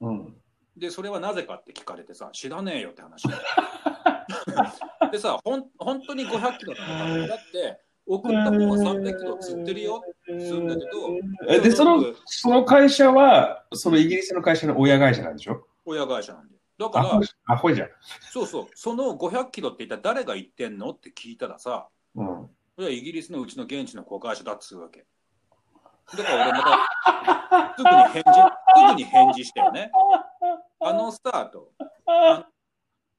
うん。で、それはなぜかって聞かれてさ、知らねえよって話。でさ、ほん本当に500キロなのかだって、送った方は300キロ釣ってるよってするんだけど、えで、その、その会社は、そのイギリスの会社の親会社なんでしょ？親会社なんで。だからアホ、アホじゃん。そうそう、その500キロって一体誰が言ってんのって聞いたらさ、うん。それはイギリスのうちの現地の子会社だっつうわけ。だから俺また、すぐに返事、すぐに返事したよね。あのスタート。あ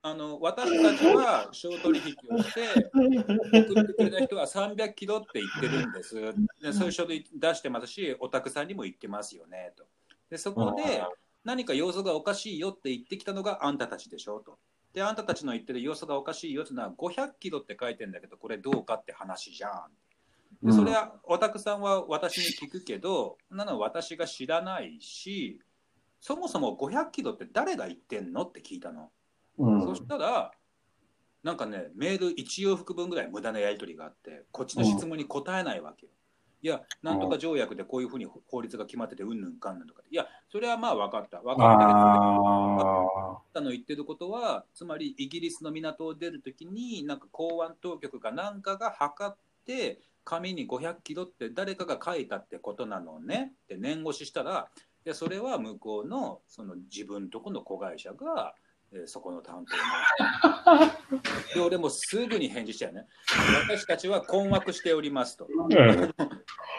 あの私たちは商取引をして、送ってくれた人は300キロって言ってるんです。でそういう書類出してますし、お宅さんにも言ってますよねと。でそこで何か要素がおかしいよって言ってきたのがあんたたちでしょと。で、あんたたちの言ってる要素がおかしいよっていうのは500キロって書いてんだけど、これどうかって話じゃん。でそれはお宅さんは私に聞くけど、なのは私が知らないし、そもそも500キロって誰が言ってんのって聞いたの。そしたら、なんかね、メール1往復分ぐらい無駄なやり取りがあって、こっちの質問に答えないわけよ。いや、なんとか条約でこういうふうに法律が決まってて、うんぬんかんぬんとか。いや、それはまあ分かった。分かったけど、ああなたの言ってることは、つまりイギリスの港を出るときに、なんか港湾当局かなんかが測って、紙に500キロって誰かが書いたってことなのねって念越ししたら、でそれは向こうのその自分とこの子会社が、えーそこの担当になってで俺もすぐに返事したよね。私たちは困惑しておりますと。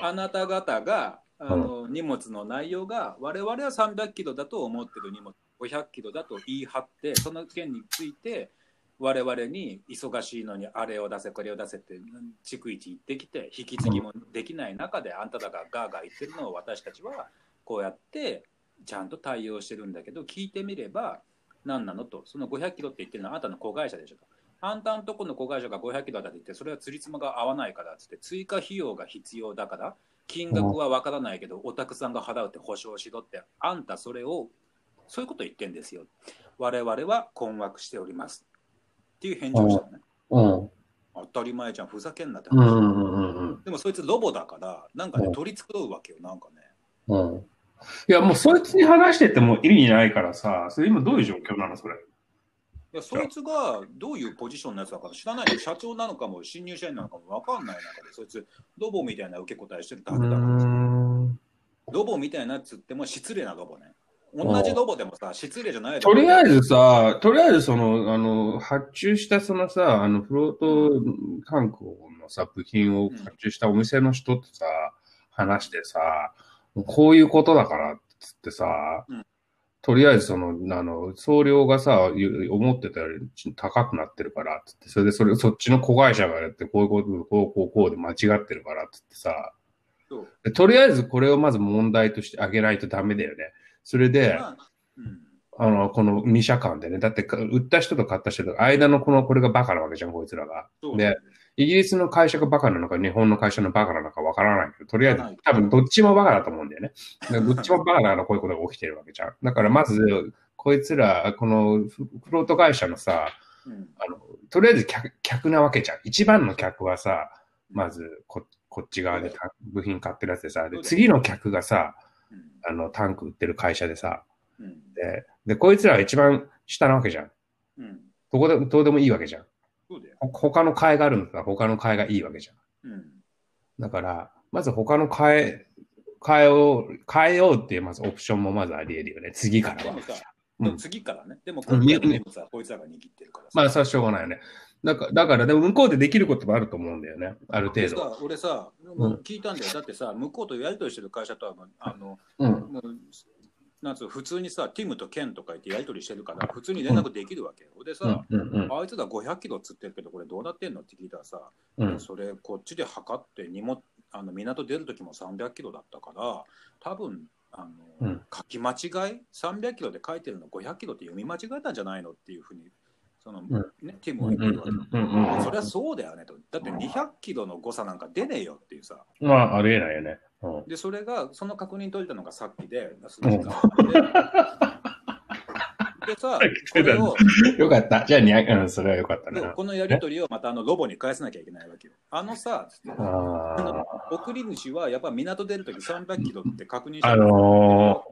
あなた方があの、荷物の内容が我々は300キロだと思ってる荷物500キロだと言い張ってその件について我々に忙しいのにあれを出せこれを出せって逐一言ってきて引き継ぎもできない中であんたらがガーガー言ってるのを私たちはこうやってちゃんと対応してるんだけど聞いてみれば何なのとその500キロって言ってるのはあんたの子会社でしょと。あんたのとこの子会社が500キロだって言ってそれは釣り妻が合わないからっつって追加費用が必要だから金額は分からないけどお宅さんが払うって保証しろってあんたそれをそういうこと言ってんですよ。我々は困惑しております。っていう返事をしたのね。うん。当たり前じゃん、ふざけんなってうん話。うんうんうんでもそいつロボだから、なんかねう、ん取り繕うわけよ、なんかね。うん。いや、もうそいつに話してても意味ないからさ、それ今どういう状況なのそれ？いやそいつがどういうポジションのやつだから知らないよ社長なのかも新入社員なのかも分かんない中でそいつロボみたいな受け答えしてるだけだから。ん。ロボみたいなっつっても失礼なロボね。同じロボでもさ失礼じゃないとりあえずずさ、とりあえずその、あの、発注したそのさ、あの、フロートタンクのさ、部品を発注したお店の人とさ、話してさ、こういうことだからっつってさ、うんとりあえずその、あの、送料がさ、ゆ思ってたより高くなってるからっつって、それでそれ、そっちの子会社がやって、こういうこと、こう、こう、こうで間違ってるからっつってさ、とりあえずこれをまず問題としてあげないとダメだよね。それで、まあうんあの、この二社間でね。だってか、売った人と買った人と間のこの、これがバカなわけじゃん、こいつらが。で、イギリスの会社がバカなのか、日本の会社のバカなのかわからないけど、とりあえず多分どっちもバカだと思うんだよね。でどっちもバカだからこういうことが起きてるわけじゃん。だからまず、こいつら、このフフロート会社のさ、うんあの、とりあえず客客なわけじゃん。一番の客はさ、まずこ、こっち側でた部品買ってるやつでさ、で次の客がさ、うんあの、タンク売ってる会社でさ、うんで、で、こいつらは一番下なわけじゃん。うんどこで、どうでもいいわけじゃん。そうだよほ他の替えがあるんだったら他の替えがいいわけじゃん。うんだから、まず他の替え、替えを、変えようっていうまずオプションもまずあり得るよね。次からはうん次からねでも今回の荷物はこいつらが握ってるからさまあ、それはしょうがないよね。だから、だからでも向こうでできることもあると思うんだよね。ある程で度俺さ、うん聞いたんだよ。だってさ、向こうとやり取りしてる会社とは、あの、うん。なんつうの普通にさ、ティムとケンとか言ってやり取りしてるから、普通に連絡できるわけよ。でさ、うん。うん。あいつら500キロ釣ってるけど、これどうなってんの？って聞いたらさ、うん。それこっちで測って荷物あの港出る時も300キロだったから、多分あの、うん書き間違い、300キロで書いてるの500キロって読み間違えたんじゃないのっていうふうに、その、んね、ティムうん。うんは言ってるわけ。。うん。そりゃそうだよねと。だって200キロの誤差なんか出ねえよっていうさ。まあ、ありえないよね。うん。で、それが、その確認取れたのがさっきで、数時間で。でさ、これを、よかった。じゃあ、にゃ、うん、それはよかったね。このやり取りをまたあのロボに返さなきゃいけないわけよ。あのさ、あ送り主はやっぱ港出るとき300キロって確認しあ。あの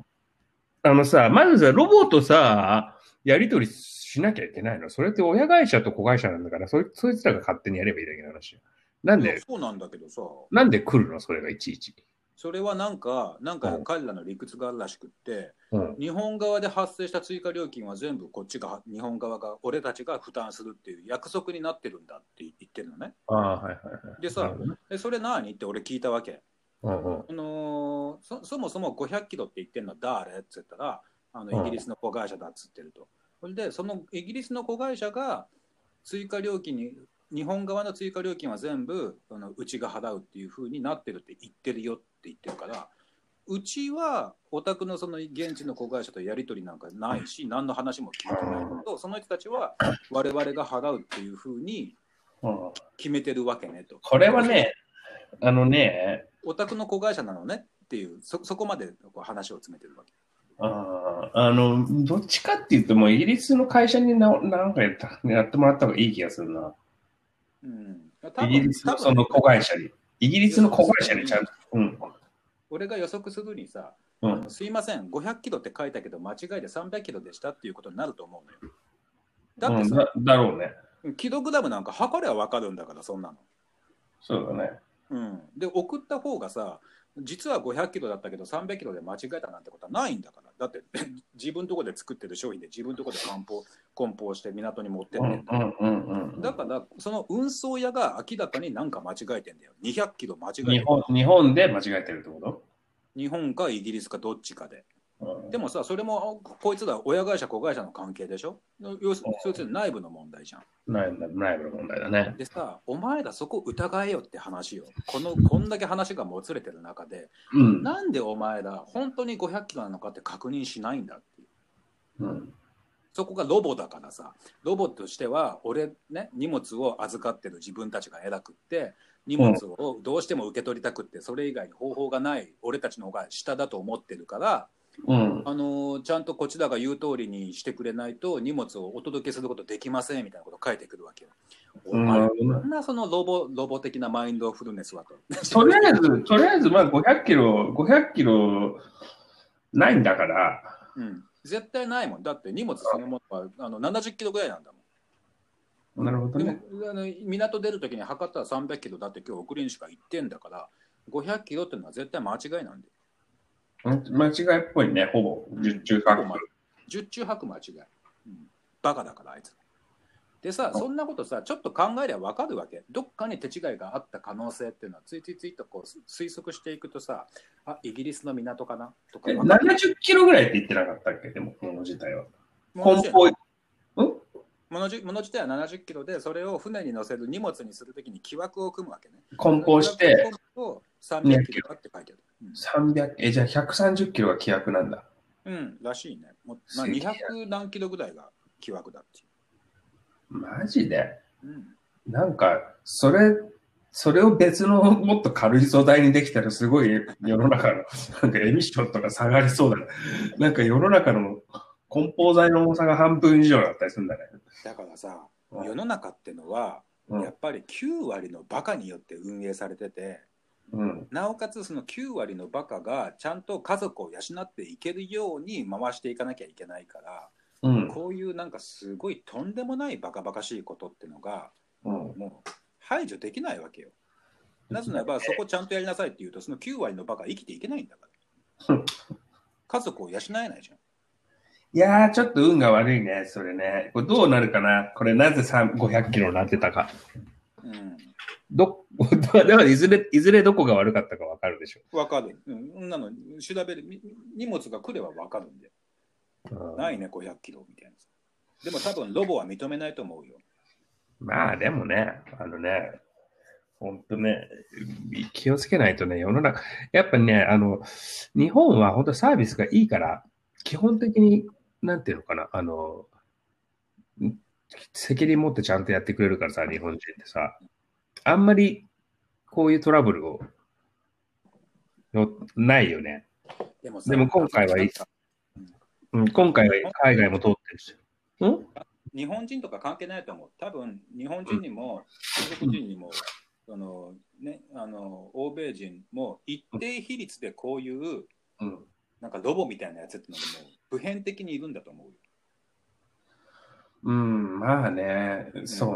ー、あのさ、まずさ、ロボとさ、やりとりしなきゃいけないの？それって親会社と子会社なんだから、そいそいつらが勝手にやればいいだけの話よ。なんで、そうなんだけどさ、なんで来るの？それがいちいち。それはなんか、なんかうん彼らの理屈があるらしくって、うん。日本側で発生した追加料金は全部こっちが、日本側が、俺たちが負担するっていう約束になってるんだって言ってるのね。ああ、はいはいはい。でさでそれ何？って俺聞いたわけ。うんうん。あのーそそもそも500キロって言ってるのは誰？って言ったらあうんのイギリスの子会社だっつってると。それでそのイギリスの子会社が追加料金に日本側の追加料金は全部あのうちが払うっていうふうになってるって言ってるよって言ってるからうちはお宅のその現地の子会社とやり取りなんかないし何の話も聞いてないけどその人たちは我々が払うっていうふうにうん決めてるわけねと。これはね、あのね、お宅の子会社なのねっていうそそこまでこう話を詰めてるわけ。あーあの、どっちかっていうと、もうイギリスの会社にななんかやったやってもらった方がいい気がするな。うん、イギリスのその子会社に。イギリスの子会社にちゃんと。うん。俺が予測するにさ、うん。すいません、500キロって書いたけど、間違いで300キロでしたっていうことになると思うのよ。だってさ、うんだだろうね。キログラムなんか測れば分かるんだから、そんなの。そうだね。うん、で、送った方がさ、実は500キロだったけど、300キロで間違えたなんてことはないんだから。だって、自分のところで作ってる商品で自分のところで梱包梱包して港に持ってってんだよ。うんうんうんうん。だから、その運送屋が明らかになんか間違えてんだよ。200キロ間違えてる日本日本で間違えてるってこ日本かイギリスかどっちかで。でもさ、それもこいつら親会社、子会社の関係でしょ？要するに内部の問題じゃん。内部内部の問題だね。でさ、お前らそこ疑えよって話よ。このこんだけ話がもつれてる中で、うん。なんでお前ら本当に500キロなのかって確認しないんだっていう。うん。そこがロボだからさ、ロボとしては、俺ね、荷物を預かってる自分たちが偉くって、荷物をどうしても受け取りたくって、それ以外に方法がない俺たちの方が下だと思ってるから、うん。あのちゃんとこちらが言う通りにしてくれないと荷物をお届けすることできませんみたいなこと書いてくるわけよ。おうん前、なんなそのロボロボ的なマインドフルネスはと。とりあえず、とりあえず、まあ、500キロ、500キロないんだから、うん、絶対ないもん。だって荷物そのものはあの70キロぐらいなんだもん。なるほどでもね。あの港出るときに測ったら300キロだって今日送り主が言ってんだから500キロっていうのは絶対間違いなんで。うん間違いっぽいね、ほぼ。十中八九。十中八九間違い、うん。バカだからあいつ。でさ、そんなことさ、ちょっと考えりゃ分かるわけ。どっかに手違いがあった可能性っていうのは、ついついついとこう推測していくとさ、あ、イギリスの港かな？とかえ、分かる。70キロぐらいって言ってなかったっけ？でも、この自体は。梱包、物自物自体は70キロで、それを船に乗せる荷物にするときに木枠を組むわけね。梱包して、と300キロだって書いてある。300、え、じゃあ130キロが規約なんだ。うん、うん、らしいね。もうまあ、すげえ200何キロぐらいが木枠だっていマジで？う。うんなんか、それ、それを別のもっと軽い素材にできたらすごい世の中の、なんかエミッションとか下がりそうだね。なんか世の中の梱包材の重さが半分以上だったりするんだね。だからさ、うん世の中ってのは、うんやっぱり9割のバカによって運営されてて、うん。なおかつその9割のバカがちゃんと家族を養っていけるように回していかなきゃいけないから、うん。こういうなんかすごいとんでもないバカバカしいことってのが、うん。もう排除できないわけよ。なぜならば、そこちゃんとやりなさいって言うと、その9割のバカは生きていけないんだから。家族を養えないじゃん。いやー、ちょっと運が悪いね、それね。これどうなるかなこれなぜ3 500キロになってたか。うん。ど、でもいずれ、いずれどこが悪かったかわかるでしょ。わかる。うん。なの調べる。み荷物が来ればわかるんで。うんないね、500キロみたいな。でも多分ロボは認めないと思うよ。まあでもね、あのね、本当ね、気をつけないとね、世の中、やっぱね、あの、日本は本当サービスがいいから、基本的に、なんていうのかな、あの、ん責任持ってちゃんとやってくれるからさ、日本人ってさ、あんまりこういうトラブルを、よないよね。でもさでも今回はいいうん、今回は海外も通ってるし。ん？日本人とか関係ないと思う。多分日本人にも中国人にも、あのね、あの欧米人も一定比率でこういううん。なんかロボみたいなやつってのがもう普遍的にいるんだと思うよ。うん、まあね、そう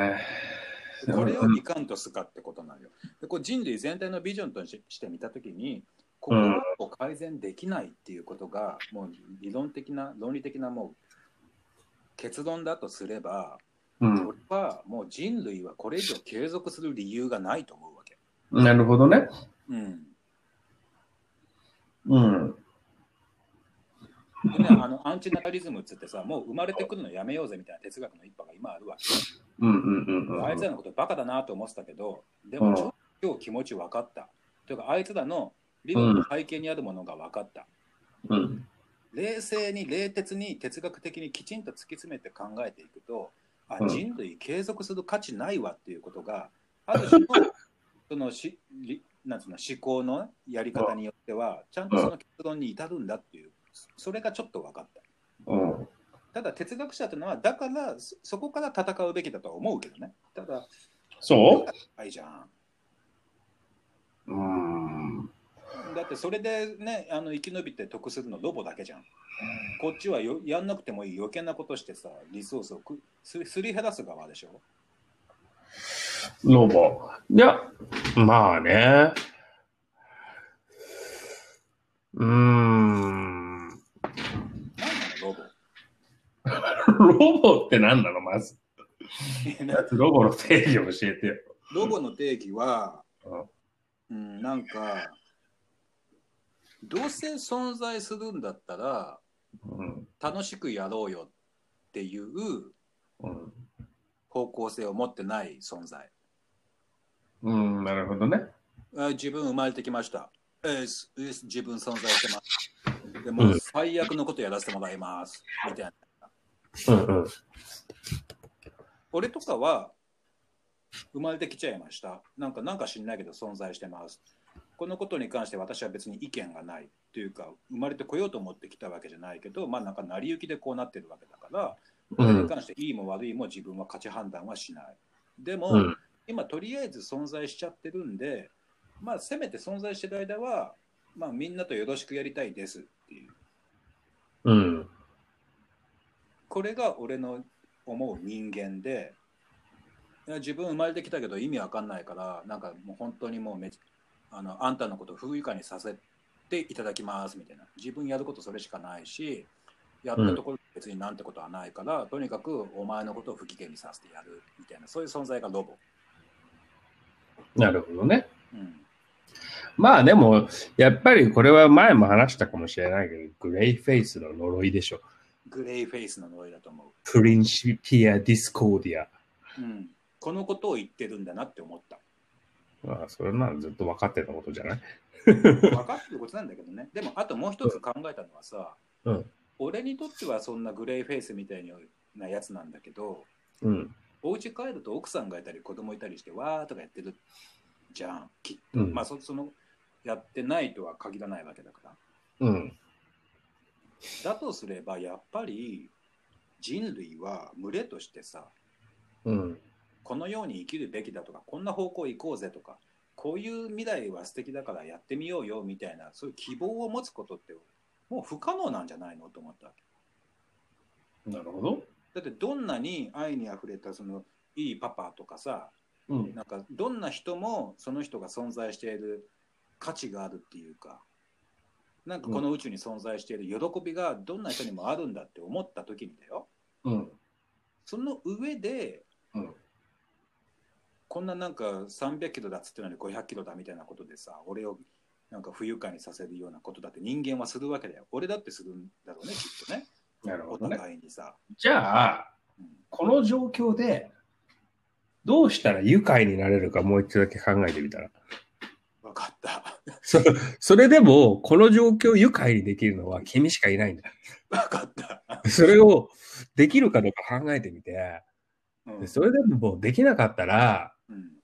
ね。これをいかんとすかってことなのよ。でこう人類全体のビジョンとしして見たときに、ここを改善できないっていうことが、もう理論的な、論理的なもう結論だとすれば、うんこれはもう人類はこれ以上継続する理由がないと思うわけ。なるほどね。うん。うん。でね、あのアンチナタリズムっつってさ、もう生まれてくるのやめようぜみたいな哲学の一派が今あるわけ。うんうんうんうん。あいつらのことバカだなと思ってたけど、でもちょっと今日気持ち分かった。というか、あいつらの理論の背景にあるものが分かった。うん。冷静に、冷徹に、哲学的にきちんと突き詰めて考えていくと、あうん人類継続する価値ないわっていうことが、ある種のそのしりなんつうの思考のやり方によっては、ちゃんとその結論に至るんだっていう、それがちょっと分かった。うん。ただ哲学者というのは、だからそそこから戦うべきだとは思うけどね。ただ、そはいじゃん。ううん。だってそれでね、あの生き延びて得するのロボだけじゃん。こっちはよやんなくてもいい余計なことしてさ、リソースをくすすり減らす側でしょ。ロボ。いや、まあね。うーん。なんなのロボロボって何なのまず。ロボの定義を教えてよ。ロボの定義は、うんうん、なんか、どうせ存在するんだったら、うん。楽しくやろうよっていううん。方向性を持ってない存在。うん、なるほどね。あ自分生まれてきました。えー自分存在してます。でもうん最悪のことやらせてもらいます。みたいな。うんうん。俺とかは生まれてきちゃいました。なんかなんか知んないけど存在してます。このことに関して私は別に意見がないというか生まれてこようと思ってきたわけじゃないけどまあなんか成り行きでこうなってるわけだからこれに関していいも悪いも自分は価値判断はしないでも、うん。今とりあえず存在しちゃってるんでまあせめて存在してる間はまあみんなとよろしくやりたいですっていううん。これが俺の思う人間で自分生まれてきたけど意味わかんないからなんかもう本当にもうめあのあんたのことを不愉快にさせていただきますみたいな自分やることそれしかないしやったところで別になんてことはないから、とにかくお前のことを不機嫌にさせてやるみたいなそういう存在がロボ、なるほどね。うん、まあでも、やっぱりこれは前も話したかもしれないけど、グレイフェイスの呪いでしょ。グレイフェイスの呪いだと思プリンシピア・ディスコーディア。う、うん、このことを言ってるんだなって思ったまあ、それならずっと分かってたことじゃない？分かってることなんだけどね。でも、あともう一つ考えたのはさ、うん俺にとってはそんなグレイフェイスみたいなやつなんだけど、うん。お家帰ると奥さんがいたり子供いたりして、わーとかやってるじゃん、きっと。うんまあそ、その、やってないとは限らないわけだから。うん。だとすれば、やっぱり人類は群れとしてさ、うん。このように生きるべきだとか、こんな方向行こうぜとか、こういう未来は素敵だからやってみようよみたいな、そういう希望を持つことって、もう不可能なんじゃないのと思ったわけ。なるほど。だってどんなに愛にあふれたそのいいパパとかさ、うん。なんかどんな人もその人が存在している価値があるっていうか、なんかこの宇宙に存在している喜びがどんな人にもあるんだって思った時にだよ。うん。その上で、うんこんななんか300キロだっつってのに500キロだみたいなことでさ、俺をなんか不愉快にさせるようなことだって人間はするわけだよ。俺だってするんだろうね、きっとね。おなるほどね。互いにさ。じゃあ、うんこの状況で、どうしたら愉快になれるかもう一度だけ考えてみたら。わかった。そそれでも、この状況を愉快にできるのは君しかいないんだ。わかった。それをできるかどうか考えてみて、うんでそれでももうできなかったら、うん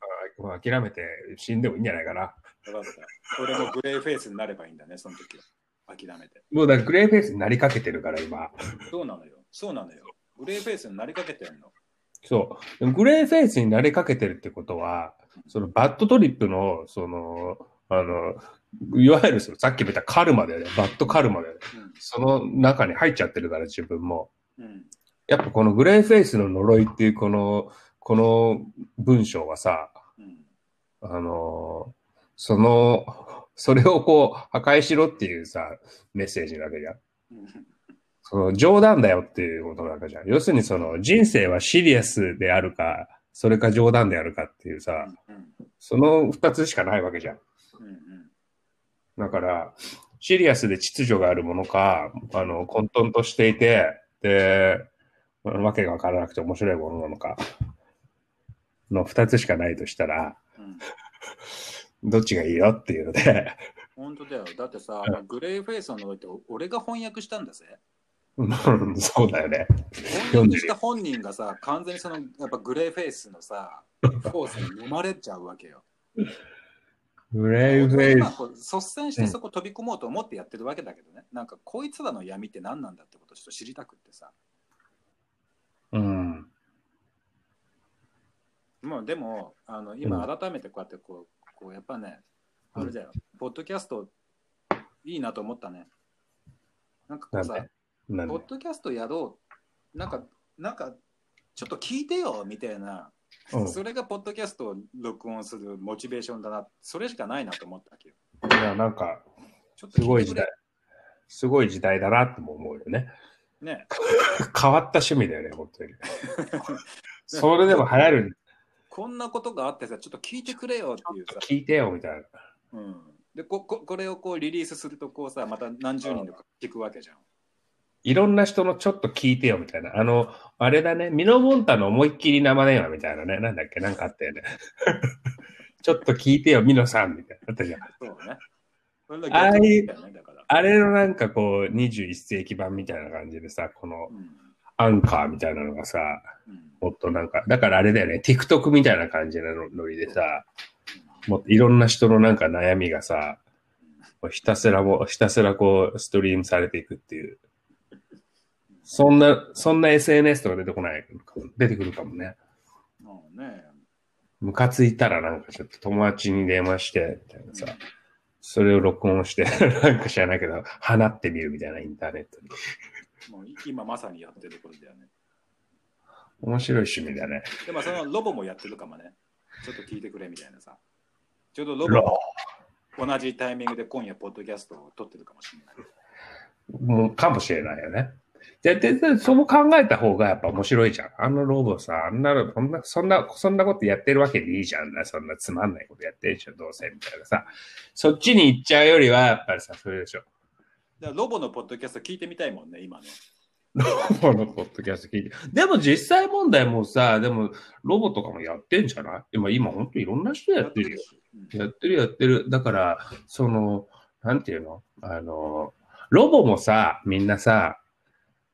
諦めて死んでもいいんじゃないかな。わかった。俺もグレーフェイスになればいいんだね、その時は。諦めて。もうだからグレーフェイスになりかけてるから今。そうなのよ。そうなのよ。グレーフェイスになりかけてんの。そう。グレーフェイスになりかけてるってことは、そのバッドトリップの、その、あの、いわゆるそのさっきも言ったカルマだよね。 bad karma だよね。その中に入っちゃってるから自分も。うん。うん。やっぱこのグレーフェイスの呪いっていうこの、この文章はさ、うん。あの、その、それをこう破壊しろっていうさ、メッセージなわけじゃん。うんその冗談だよっていうことなわけじゃん。要するにその人生はシリアスであるか、それか冗談であるかっていうさ、うん。その二つしかないわけじゃん。うん。だから、シリアスで秩序があるものか、あの、混沌としていて、で、わけがわからなくて面白いものなのか、の二つしかないとしたら、うん。どっちがいいよっていうので、本当だよ。だってさ、グレーフェイスの呪いって俺が翻訳したんだぜ。うんそうだよね。翻訳した本人がさ、完全にそのやっぱグレーフェイスのさ、フォースに飲まれちゃうわけよ。グレイフェイス。まあこう率先してそこ飛び込もうと思ってやってるわけだけどね、なんかこいつらの闇って何なんだってことをちょっと知りたくってさ。うん。まあでも、あの今改めてこうやってこう、こうやっぱね、あれだよ、ポッドキャストいいなと思ったね。なんかこうさポッドキャストやろう、なんか、なんか、ちょっと聞いてよみたいな、うんそれがポッドキャストを録音するモチベーションだな、それしかないなと思ったわけよ。いや、なんか、すごい時代。すごい時代だなっても思うよね。ね。変わった趣味だよね、本当に。それでも流行る。こんなことがあってさ、ちょっと聞いてくれよっていうさ、聞いてよ、みたいな。うん、でこここれをこうリリースするとこうさ、また何十人とか聞くわけじゃん。いろんな人のちょっと聞いてよ、みたいな。あの、あれだね、ミノモンタの思いっきり生電話みたいなね。なんだっけ、なんかあったよね。ちょっと聞いてよ、ミノさん、みたいな。あったじゃん。そうね。ああれのなんかこう、21世紀版みたいな感じでさ、このうんアンカーみたいなのがさ、うんもっとなんか、だからあれだよね、TikTok みたいな感じのノリでさ、もっといろんな人のなんか悩みがさ、ひたすらもう、ひたすらこう、ストリームされていくっていう。そんな、そんな SNS とか出てこない出てくるかもね。もうね、ムカついたらなんかちょっと友達に電話して、みたいなさ、それを録音して、なんか知らないけど、放ってみるみたいなインターネットに。もう今まさにやってることだよね。面白い趣味だね。でもそのロボもやってるかもね。ちょっと聞いてくれみたいなさ。ちょうどロロボも同じタイミングで今夜ポッドキャストを撮ってるかもしれない。もうかもしれないよね。で、で、でそう考えた方がやっぱ面白いじゃん。あのロボさ、あんなの、そんな、そんな、そんなことやってるわけでいいじゃんな。そんなつまんないことやってるでしょ、どうせ、みたいなさ。そっちに行っちゃうよりは、やっぱりさ、それでしょ。ロボのポッドキャスト聞いてみたいもんね、今ね。ロボのポッドキャスト聞いて。でも実際問題もさ、でも、ロボとかもやってんじゃない？今、今、本当いろんな人やってるよ。やってるやってる。だから、その、なんていうの？あの、ロボもさ、みんなさ、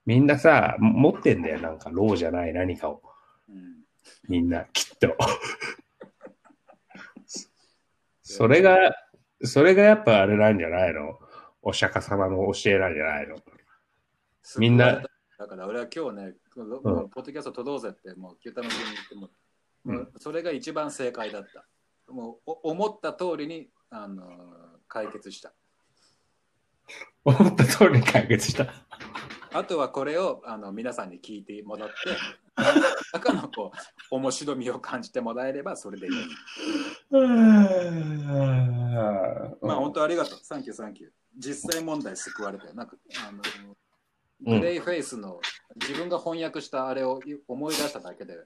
みんなさ、持ってんだよ。なんか、ローじゃない何かを。うんみんな、きっと。それが、それがやっぱあれなんじゃないの？お釈迦様の教えなんじゃないの？みんな。だから俺は今日ね、うんポッドキャスト撮ろうぜって、もう、キュータの国に行っても、もうそれが一番正解だった。もうお思った通りに、あのー解決した。思った通りに解決した。あとはこれをあの皆さんに聞いてもらって、中のこう面白みを感じてもらえればそれでいい。まあ本当ありがとう。サンキューサンキュー。実際問題救われたよ。なんかあのうんグレイフェイスの自分が翻訳したあれを思い出しただけで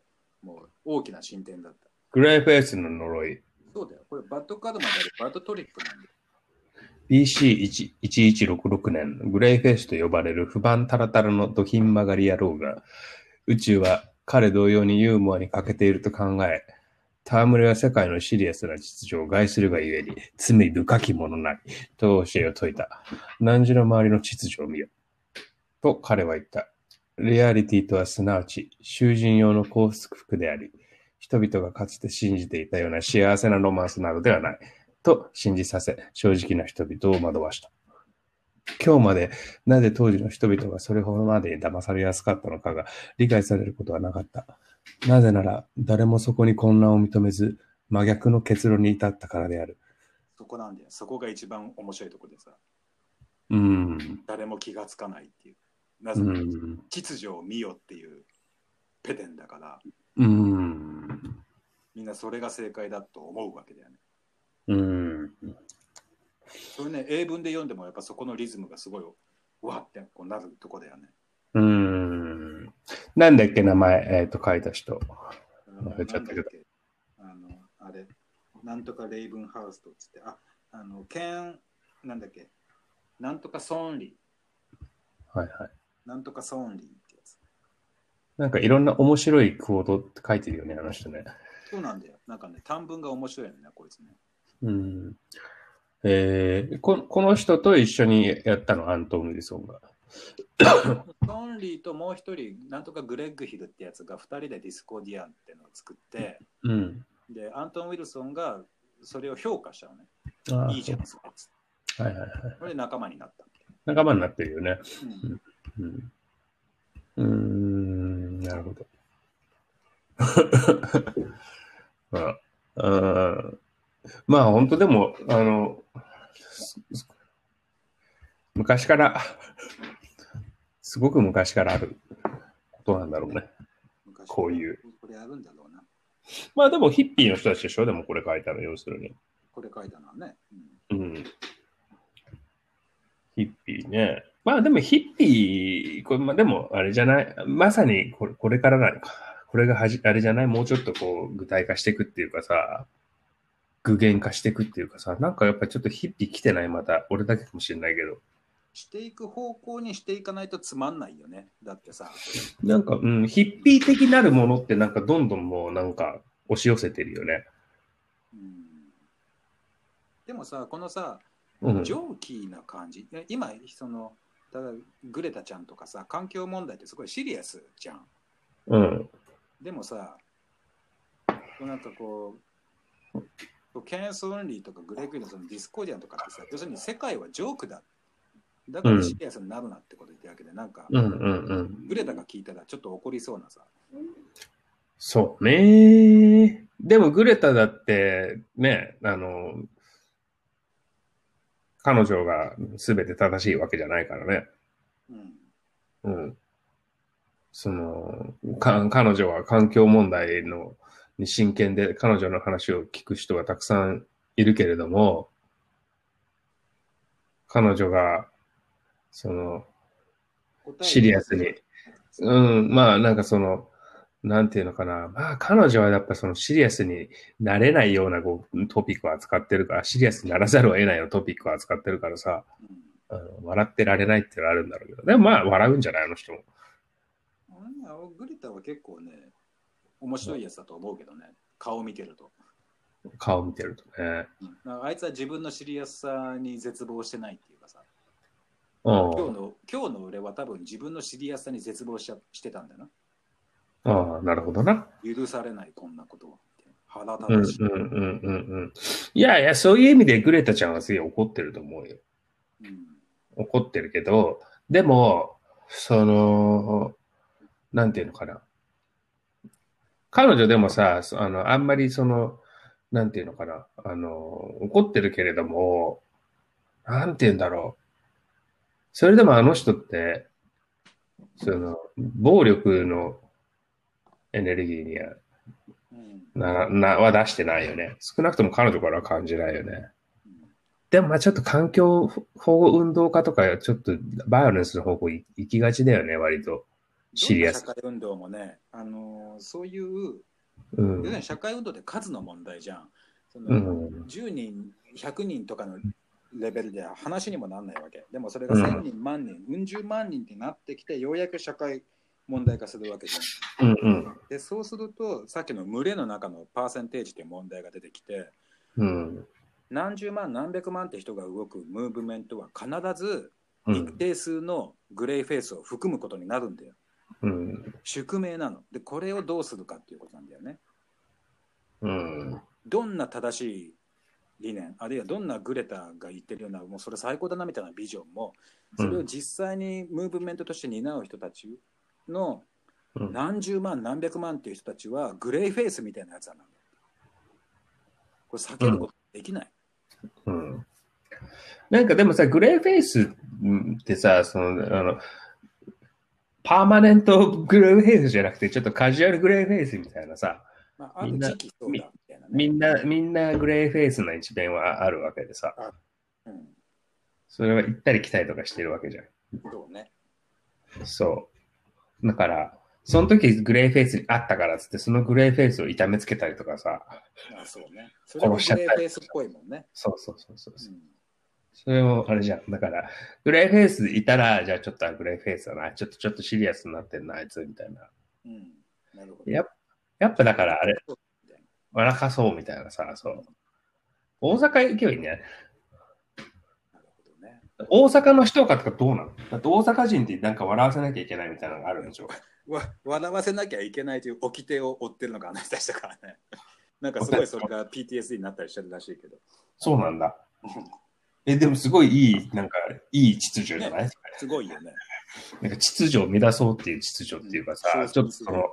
もう大きな進展だった。グレイフェイスの呪い。そうだよ。これ bad karma であるバッドトリップなんだよ。BC1166 年、グレイフェイスと呼ばれる不満タラタラのドひん曲がり野郎が、宇宙は彼同様にユーモアに欠けていると考え、戯れは世界のシリアスな秩序を害するがゆえに、罪深きものなり、と教えを説いた。汝の周りの秩序を見よ。と彼は言った。リアリティとはすなわち、囚人用の幸福であり、人々がかつて信じていたような幸せなロマンスなどではない。と信じさせ、正直な人々を惑わした。今日までなぜ当時の人々がそれほどまで騙されやすかったのかが理解されることはなかった。なぜなら誰もそこに混乱を認めず真逆の結論に至ったからである。そこなんだよ。そこが一番面白いところでさ、うん。誰も気がつかないっていう。なうぜならん。秩序を見よっていうペテンだから、うん。みんなそれが正解だと思うわけだよね。うん。それね、英文で読んでもやっぱそこのリズムがすごい、うわってこうなるとこだよね。うん。なんだっけ、名前、えっ、と、書いた人。忘れちゃったけどあの、あれ、なんとかレイブンハウスとっつって、あ、あの、ケン、なんだっけ、なんとかソンリはいはい。ー、なんとかソンリーってやつ。なんかいろんな面白いクオートって書いてるよね、あの人ね。そうなんだよ。なんかね、短文が面白いよね、こいつね。うん。えー、ここの人と一緒にやったの、アントン・ウィルソンが。ソンリーともう一人、なんとかグレッグヒルってやつが二人でディスコディアンっていうのを作って、うん。で、アントン・ウィルソンがそれを評価したのね。ああいいじゃん、それはいはいはい。これで仲間になった。仲間になってるよね。うんうん。ん、なるほど。まあ、あーまあ、本当でも、あの、昔から、すごく昔からあることなんだろうね。昔こういう。これあるんだろうな。まあでもヒッピーの人たちでしょ？でもこれ書いたの、要するに。これ書いたのはね。うんうん。ヒッピーね。まあでもヒッピー、これまあでもあれじゃない？まさにこれこれからなのか。これがはじ、あれじゃない？もうちょっとこう具体化していくっていうかさ、具現化していくっていうかさ、なんかやっぱりちょっとヒッピー来てない？また。俺だけかもしれないけど。していく方向にしていかないとつまんないよね。だってさ、なんか、うん、ヒッピー的なるものってなんかどんどんもうなんか押し寄せてるよね。うんでもさ、このさ、うん。 jokey な感じ。え今、その、ただグレタちゃんとかさ、環境問題ってすごいシリアスじゃん。うん。でもさ、なんかこう、ケリー・ソーンリーとかグレッグのそのディスコーディアンとかってさ、要するに世界はジョークだ。だからシリアスになるなってこと言ってるわけで、なんか、うんうんうん。グレタが聞いたらちょっと怒りそうなさ。そうね。でもグレタだって、ね、あの、彼女が全て正しいわけじゃないからね。うん。うん。その、か彼女は環境問題のに真剣で彼女の話を聞く人がたくさんいるけれども、彼女が、その、シリアスに。うん、まあなんかその、なんていうのかな。まあ彼女はやっぱそのシリアスになれないようなこうトピックを扱ってるから、シリアスにならざるを得ないようなトピックを扱ってるからさ、笑ってられないっていうのはあるんだろうけど。でもまあ笑うんじゃない？あの人も。あグレタは結構ね、面白いやつだと思うけどね、顔見てると。顔見てるとね。うんあいつは自分のシリアスさに絶望してないっていうかさ、うん。今日の今日の俺は多分自分のシリアスさに絶望しちゃしてたんだよな。ああ、なるほどな。許されない、こんなことは。腹うんうん立たしい。うんうんうん。いやいや、そういう意味でグレタちゃんはすげえ怒ってると思うよ。うん怒ってるけど、でも、その、なんていうのかな。彼女でもさ、そあの、あんまりその、なんていうのかな。あの、怒ってるけれども、なんていうんだろう。それでもあの人って、その、暴力のエネルギーにはうんな、な、は出してないよね。少なくとも彼女からは感じないよね。うんでもまあちょっと環境保護運動家とか、ちょっとバイオレンスの方向行行きがちだよね、割と。シリアスどんな社会運動もね、あのーそういう、うん要するに社会運動って数の問題じゃん。そのうん。10人、100人とかのレベルでは話にもなんないわけ。でもそれが1000人、万人、うん十万人ってなってきて、ようやく社会問題化するわけじゃん。うんうん。で、そうすると、さっきの群れの中のパーセンテージって問題が出てきて、うん。何十万、何百万って人が動くムーブメントは必ずうん。一定数のグレーフェイスを含むことになるんだよ。うん。宿命なの。で、これをどうするかっていうことなんだよね。うん。どんな正しい理念、あるいはどんなグレタが言ってるような、もうそれ最高だなみたいなビジョンも、それを実際にムーブメントとして担う人たちのうん何十万、何百万っていう人たちは、グレーフェイスみたいなやつなんだ。これ避けることできない。うん。なんかでもさ、グレーフェイスってさ、その、あの、 permanent グレーフェイスじゃなくて、ちょっとカジュアルグレーフェイスみたいなさ、まあ、あるみんな時期そうだみたいなね。みんな、みんなグレーフェイスな一面はあるわけでさ、うん、それは行ったり来たりとかしてるわけじゃん。そうね。そう。だから、その時グレーフェイスにあったからっつって、そのグレーフェイスを痛めつけたりとかさ、あそうね。それもグレーフェイスっぽいもんね。そうそうそうそう。うんそれもあれじゃん。だから、グレーフェイスいたら、じゃあちょっとあグレーフェイスだな。ちょっとちょっとシリアスになってんな、あいつみたいな。うん、なるほど。やっやっぱだからあれ、笑かそうみたいなさ、そう。大阪行けばいいね。なるほどね。大阪の人かとかどうなの？だって大阪人ってなんか笑わせなきゃいけないみたいなのがあるんでしょ。わ笑わせなきゃいけないという掟を追ってるのがあの人たちだからね。なんかすごいそれが PTSD になったりしてるらしいけど。そうなんだ。え、でもすごいいい、なんか、いい秩序じゃない、すごいよね。なんか秩序を乱そうっていう秩序っていうかさ、うんちょっとその、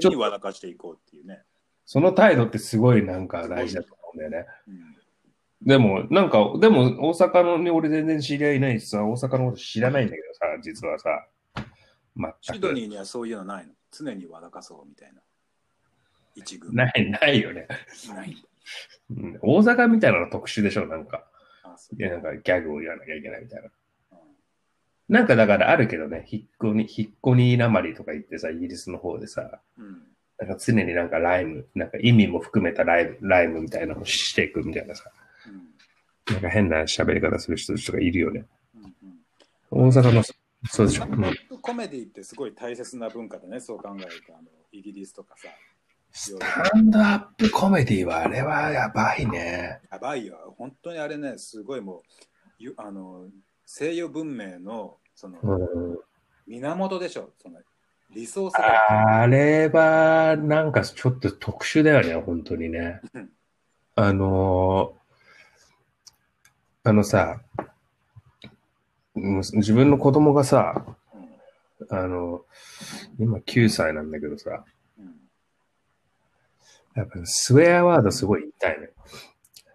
常に笑かしていこうっていうね。その態度ってすごいなんか大事だと思うんだよね。うんでも、なんか、でも大阪のね、俺全然知り合いないしさ、大阪のこと知らないんだけどさ、実はさ、全く。シドニーにはそういうのないの？常に笑かそうみたいな。一軍。ない、ないよね。ない。うん大阪みたいなの特殊でしょ、なんか。いや、なんかギャグを言わなきゃいけないみたいな。うんなんかだからあるけどね、引っこに、引っこになまりとか言ってさ、イギリスの方でさ、うん。なんか常になんかライム、なんか意味も含めたライム、ライムみたいなのをしていくみたいなさ、うんなんか変な喋り方する人たちとかいるよね。うんうん大阪の、そうでしょ？コメディってすごい大切な文化だね、そう考えると。あのイギリスとかさ。スタンドアップコメディはあれはやばいね。やばいよ。本当にあれね、すごいもう、ゆあの西洋文明のそのうん、源でしょ。そのリソースが。あれはなんかちょっと特殊だよね、本当にね。あのーあのさ、む自分の子供がさ、うんあの、今9歳なんだけどさ、うんやっぱスウェアワードすごい言いたいのよ。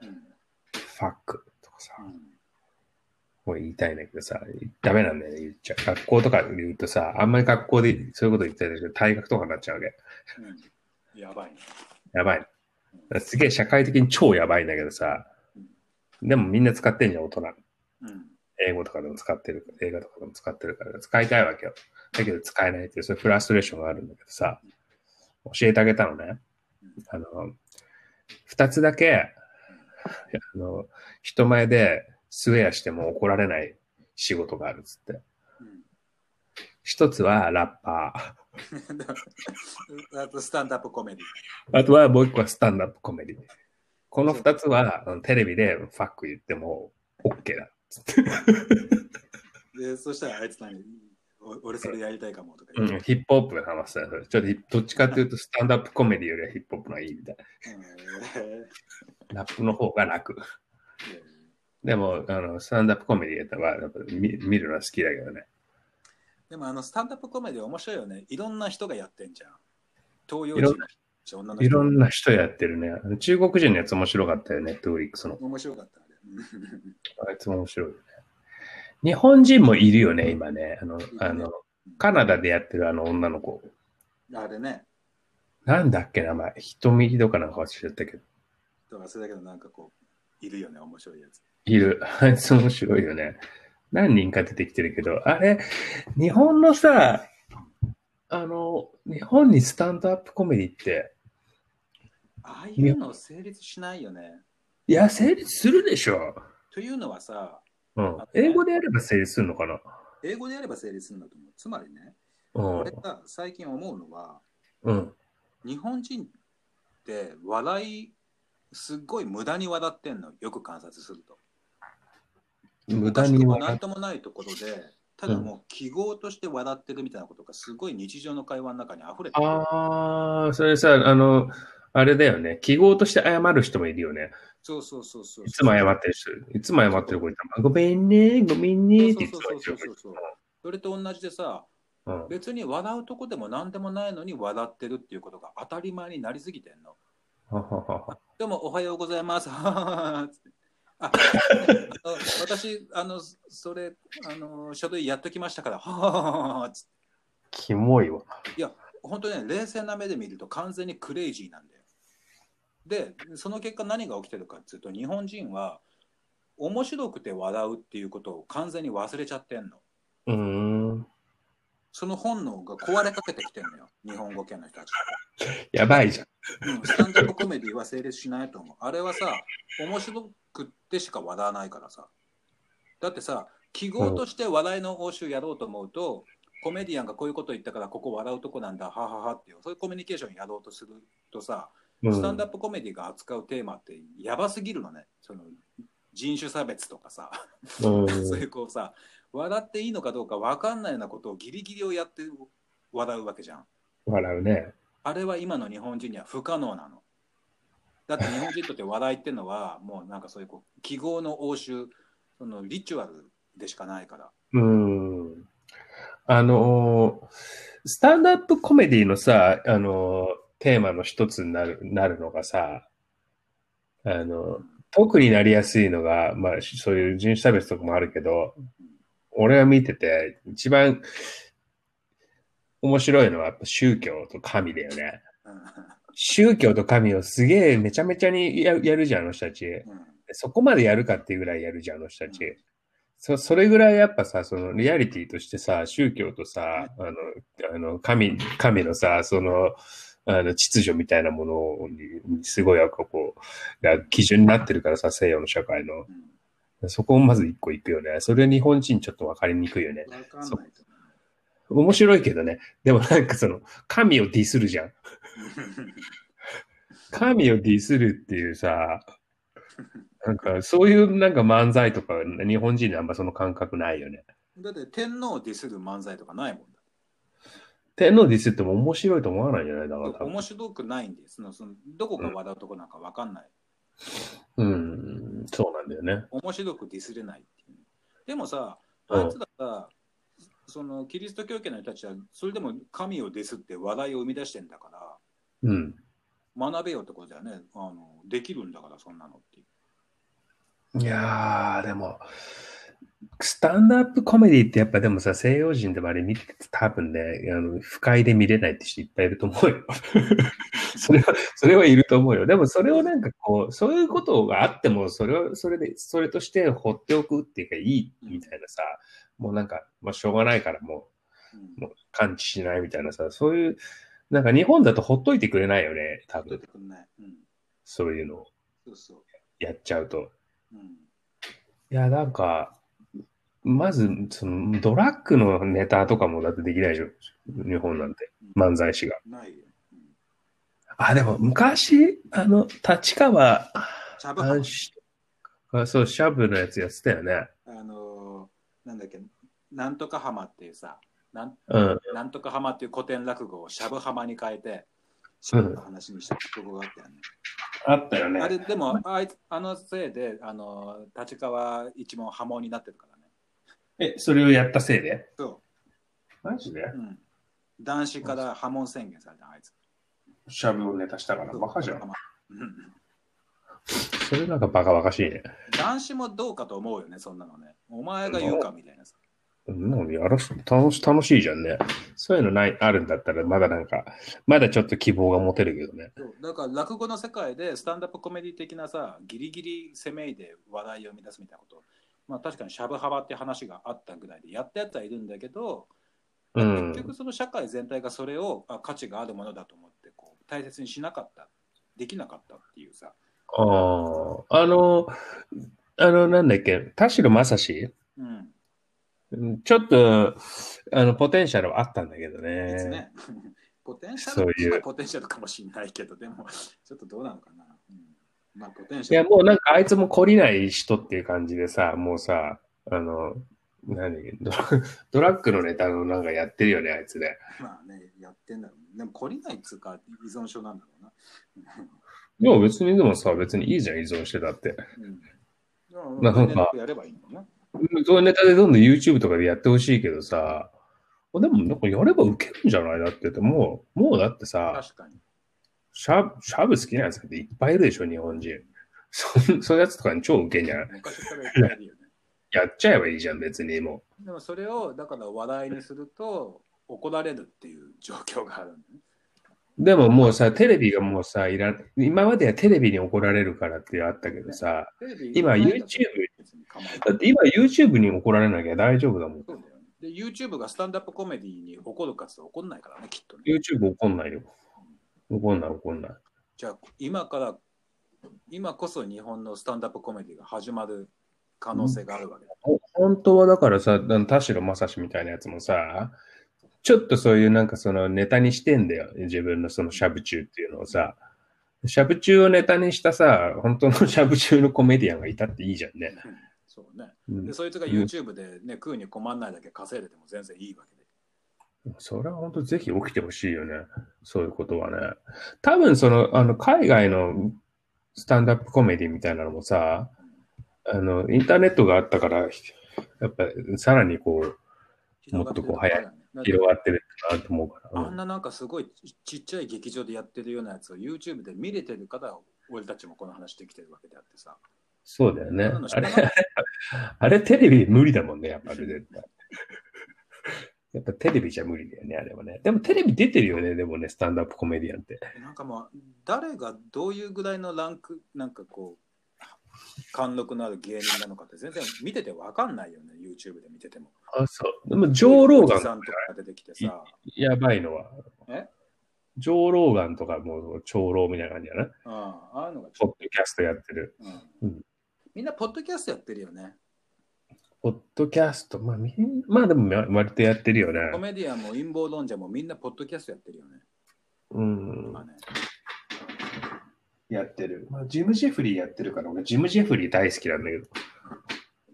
うんファックとかさ、うんもう言いたいんだけどさ、ダメなんだよね、言っちゃう。学校とかで言うとさ、あんまり学校でそういうこと言ってるけど、退学とかになっちゃうわけ。うんやばいね。やばい。すげえ社会的に超やばいんだけどさ、でもみんな使ってんじゃん、大人。うん英語とかでも使ってる、映画とかでも使ってるから、使いたいわけよ。だけど使えないっていう、そういうフラストレーションがあるんだけどさ、教えてあげたのね。あの、二つだけ、あの、人前でスウェアしても怒られない仕事があるっつって。うん一つはラッパ あとスタンダップコメディ。ー。あとはもう一個はスタンダップコメディ。この二つはテレビでファック言っても OK だっつって。で、そしたらあいつ何お俺それやりたいかもとか。うん、ヒップホップの話だよ。ちょっとヒどっちかっていうとスタンダップコメディよりはヒップホップのがいいみたいうんな。ラップの方が楽。えでも、あの、スタンダップコメディはやっぱ見見るのは好きだけどね。ーでもあのスタンダップコメディ面白いよね。いろんな人がやってんじゃん。東洋人の人、女の人。いろんな人やってるね。中国人のやつ面白かったよね、ネットフリックスの。面白かったあれ。あいつも面白いよね。日本人もいるよね、今ね。あの、あの、カナダでやってるあの女の子。うんあれね。なんだっけ、名前。瞳とかなんか忘れちゃったけど。とかそれだけどなんかこう、いるよね、面白いやつ。いる。あいつ面白いよね。何人か出てきてるけど、あれ、日本のさ、あの、日本にスタンドアップコメディって、ああいうの成立しないよね。いや、成立するでしょ。というのはさ、うん。英語でやれば成立するのかな？英語でやれば成立するんだと思う。つまりね、うん俺。が最近思うのは、うん。日本人って笑い、すっごい無駄に笑ってんの、よく観察すると。無駄におかしくもな笑んともないところで、ただもう記号として笑ってるみたいなことがすごい日常の会話の中に溢れてる。ああ、それさ、あの、あれだよね。記号として謝る人もいるよね。そうそうそうそう。いつも謝ってる人。いつも謝ってる子いたら、ごめんね、ごめんねって言ってそうそうそうそうそれと同じでさ、うん。別に笑うとこでも何でもないのに笑ってるっていうことが当たり前になりすぎてんの。ははははどうもおはようございます。ああの私、あの、それ、あの、書類やっときましたから、キモいわ。いや、本当ね、冷静な目で見ると完全にクレイジーなんだよ。で、その結果何が起きてるかっていうと、日本人は面白くて笑うっていうことを完全に忘れちゃってんの。うーん。その本能が壊れかけてきてんのよ、日本語圏の人たち。やばいじゃん。うん、スタンダップコメディは成立しないと思う。あれはさ、面白くってしか笑わないからさ。だってさ、記号として笑いの応酬やろうと思うと、コメディアンがこういうこと言ったからここ笑うとこなんだ、はははっていう、そういうコミュニケーションやろうとするとさ、うんスタンダップコメディが扱うテーマってやばすぎるのね。その人種差別とかさ、うん そういうこうさ、笑っていいのかどうか分かんないようなことをギリギリをやって笑うわけじゃん。笑うね。あれは今の日本人には不可能なの。だって日本人にとって笑いってのはもうなんかそういうこう記号の応酬そのリチュアルでしかないから。うん。あのー、スタンドアップコメディのさ、あのー、テーマの一つになるなるのがさ、あの、特になりやすいのが、まあ、そういう人種差別とかもあるけど、俺が見てて、一番面白いのはやっぱ宗教と神だよね。うん宗教と神をすげえめちゃめちゃにややるじゃん、あの人たち。うんそこまでやるかっていうぐらいやるじゃん、あの人たち。そそれぐらいやっぱさ、そのリアリティとしてさ、宗教とさ、あの、あの神、神のさ、その、あの、秩序みたいなものに、すごいなんかこう、が基準になってるからさ、西洋の社会の。うんそこをまず一個いくよね。それ日本人ちょっとわかりにくいよね。面白いけどね。でもなんかその、神をディスるじゃん。神をディスるっていうさ、なんかそういうなんか漫才とか日本人にあんまその感覚ないよね。だって天皇をディスる漫才とかないもんだ。天皇ディスっても面白いと思わないんじゃない？だから面白くないんですそのそのどこが笑うとこなんかわかんない。うん、そうなんだよね。面白くディスれないっていう。でもさ、うんあいつらさ、そのキリスト教圏の人たちは、それでも神をディスって話題を生み出してんだから、うん。学べよってことだよね。あのできるんだから、そんなのっていう。いやー、でも、スタンドアップコメディってやっぱでもさ、西洋人でもあれ見てて多分ね、あの不快で見れないって人いっぱいいると思うよ。それは、それはいると思うよ。でもそれをなんかこう、そういうことがあっても、それを、それで、それとして放っておくっていうかいいみたいなさ、もうなんか、まあしょうがないからもうもう感知しないみたいなさ、そういう、なんか日本だとほっといてくれないよね、多分。うん。そういうのを。やっちゃうと。うん。いや、なんか、まず、その、ドラッグのネタとかもだってできないでしょ。日本なんて。漫才師が。ないよ。うんあ、でも、昔、あの、立川シャブあそう、シャブのやつやってたよね。あのーなんだっけ、なんとか浜っていうさ、なんうん。なんとか浜っていう古典落語をシャブ浜に変えて、シャブの話にしたとこがあったよね。あったよね。あれ、でも、あいつあのせいで、あのー立川一門波紋になってるからね。え、それをやったせいで？そマジで？う。うん。男子から波紋宣言された、あいつ。シャブをネタしたから。バカじゃん。うんそれなんかバカバカしいね。男子もどうかと思うよね、そんなのね。お前が言うかみたいなさ。なんやらし楽し楽しいじゃんね。そういうのない、あるんだったら、まだなんか、まだちょっと希望が持てるけどね。だから落語の世界でスタンダップコメディ的なさ、ギリギリ攻めいで話題を生み出すみたいなこと。まあ確かにシャブハバって話があったぐらいでやったやつはいるんだけど、うん結局その社会全体がそれをあ価値があるものだと思ってこう大切にしなかった、できなかったっていうさ。ああ、あの、あの、なんだっけ、田代正史？うん。うんちょっと、あの、ポテンシャルはあったんだけどね。ポテンシャルポテンシャルかもしれないけど、でも、ちょっとどうなのかな。うん、まあ、ポテンシいや、ャル。もうなんかあいつも懲りない人っていう感じでさ、もうさ、あの、何？ド ラドラッグのネタのなんかやってるよね、あいつね。まあね、やってんだろうね。でも、懲りないっつうか、依存症なんだろうな。いや、別にでもさ、別にいいじゃん、依存してたって。うん。なんかやればいいのね。そういうネタでどんどん YouTube とかでやってほしいけどさ、でもなんかやればウケるんじゃないだってって、もう、もうだってさ、確かに。シャブ、シャブ好きなやつっていっぱいいるでしょ、日本人。そそういうやつとかに超ウケんじゃない？昔からやっちゃえばいいじゃん、別にもでもそれをだから話題にすると怒られるっていう状況があるね。う。でももうさ、テレビがもうさ、いら今まではテレビに怒られるからってあったけどさ、テレビ今 YouTube、だって今 YouTube に怒られなきゃ大丈夫だもん。で、YouTube がスタンダップコメディに怒るかつ怒んないからね、きっとね。YouTube 怒んないよ。怒んない怒んない。じゃあ、今から、今こそ日本のスタンダップコメディが始まる可能性があるわけだ。ほ本当はだからさ、田代正史みたいなやつもさ、ちょっとそういうなんかそのネタにしてんだよ。自分のそのしゃぶ中っていうのをさ。しゃぶ中をネタにしたさ、本当のしゃぶ中のコメディアンがいたっていいじゃんね。うんそうね。うんで、そいつが YouTube でね、食うに困んないだけ稼いでても全然いいわけで。それは本当ぜひ起きてほしいよね。そういうことはね。多分その、あの、海外のスタンダップコメディみたいなのもさ、あの、インターネットがあったから、やっぱさらにこう、もっとこう早い広がってるなと思うから。うんあんななんかすごいちちっちゃい劇場でやってるようなやつを YouTube で見れてるから俺たちもこの話できてるわけであってさ。そうだよねあれあれテレビ無理だもんね、やっぱり絶対。やっぱテレビじゃ無理だよね、あれはね。でもテレビ出てるよね、でもね、スタンダップコメディアンって。なんかもう誰がどういうぐらいのランクなんかこう貫禄のある芸人なのかって全然見ててわかんないよね YouTube で見てても。あ、そう。でも、ジョー・ローガンとかが出てきてさ。やばいのは。え？ジョー・ローガンとかもう長老みたいな感じやな。あああいうのがちポッドキャストやってる。と、うんうんみんなポッドキャストやってるよね。ポッドキャスト、まあ、みんまあでも割とやってるよねコ。メディアンも陰謀論者もみんなポッドキャストやってるよね。うんまあ。ねやってる。まあ、ジム・ジェフリーやってるから、俺、ジム・ジェフリー大好きなんだけど。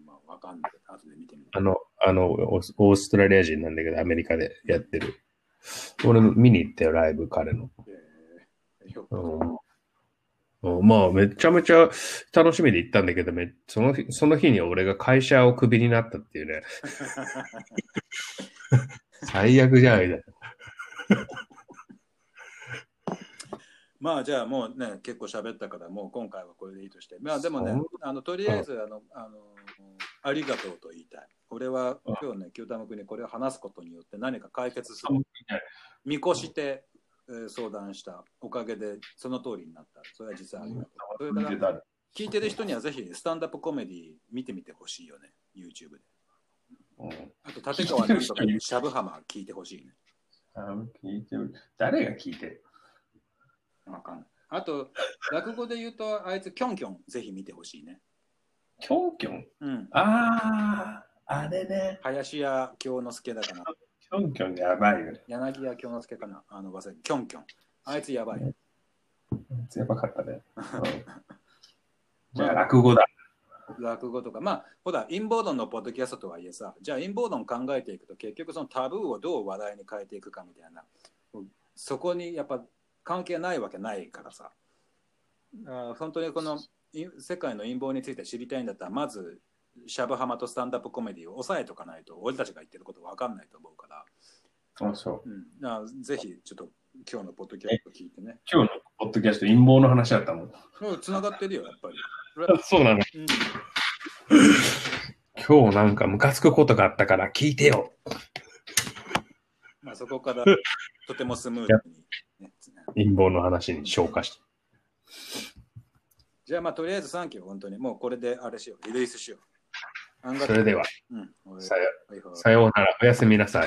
まあ、わかんない。後で見てみる。あの、あの、オーストラリア人なんだけど、アメリカでやってる。俺見に行ったよ、ライブ、彼の。えーようん。うんまあ、めちゃめちゃ楽しみで行ったんだけど、めその日その日に俺が会社をクビになったっていうね。最悪じゃないだ。まあじゃあもうね、結構喋ったから、もう今回はこれでいいとして。まあでもねあのとりあえずあのあの、ありがとうと言いたい。俺は今日ね、清玉君にこれを話すことによって何か解決する。見越して、えー相談したおかげでその通りになった。それは実はありがとう。それから聞いてる人にはぜひスタンダップコメディ見てみてほしいよね、YouTube で。うんあと立川なんとかにシャブハマー聞いてほしいね。あ聞いてる。誰が聞いてる？わかんない。あと、落語で言うと、あいつ、キョンキョン、ぜひ見てほしいね。キョンキョン？うん。ああ、あれね。林家京之助だかな。キョンキョンやばいよね。柳家京之助かな。あの、忘れキョンキョン。あいつやばい。やばかったね。じゃあ、落語だ。落語とか。まあ、ほら、陰謀論のポッドキャストとはいえさ、じゃあ陰謀論考えていくと、結局そのタブーをどう話題に変えていくかみたいな。そこにやっぱ関係ないわけないからさ。あ本当にこのい世界の陰謀について知りたいんだったら、まず、シャブハマとスタンダップコメディを抑えとかないと、俺たちが言ってること分かんないと思うから。そうそう。うん、あぜひちょっと今日のポッドキャスト聞いてね。今日のポッドキャスト、陰謀の話だったもん。うん、つながってるよ、やっぱり。そうなの。うん、今日なんかムカつくことがあったから聞いてよ。まあ、そこからとてもスムーズに、ね。陰謀の話に消化して。じゃあ、まあ、とりあえずサンキュー、本当に。もうこれであれしよう、リリースしよう。それでは、うん、俺さよ。さようなら。おやすみなさい。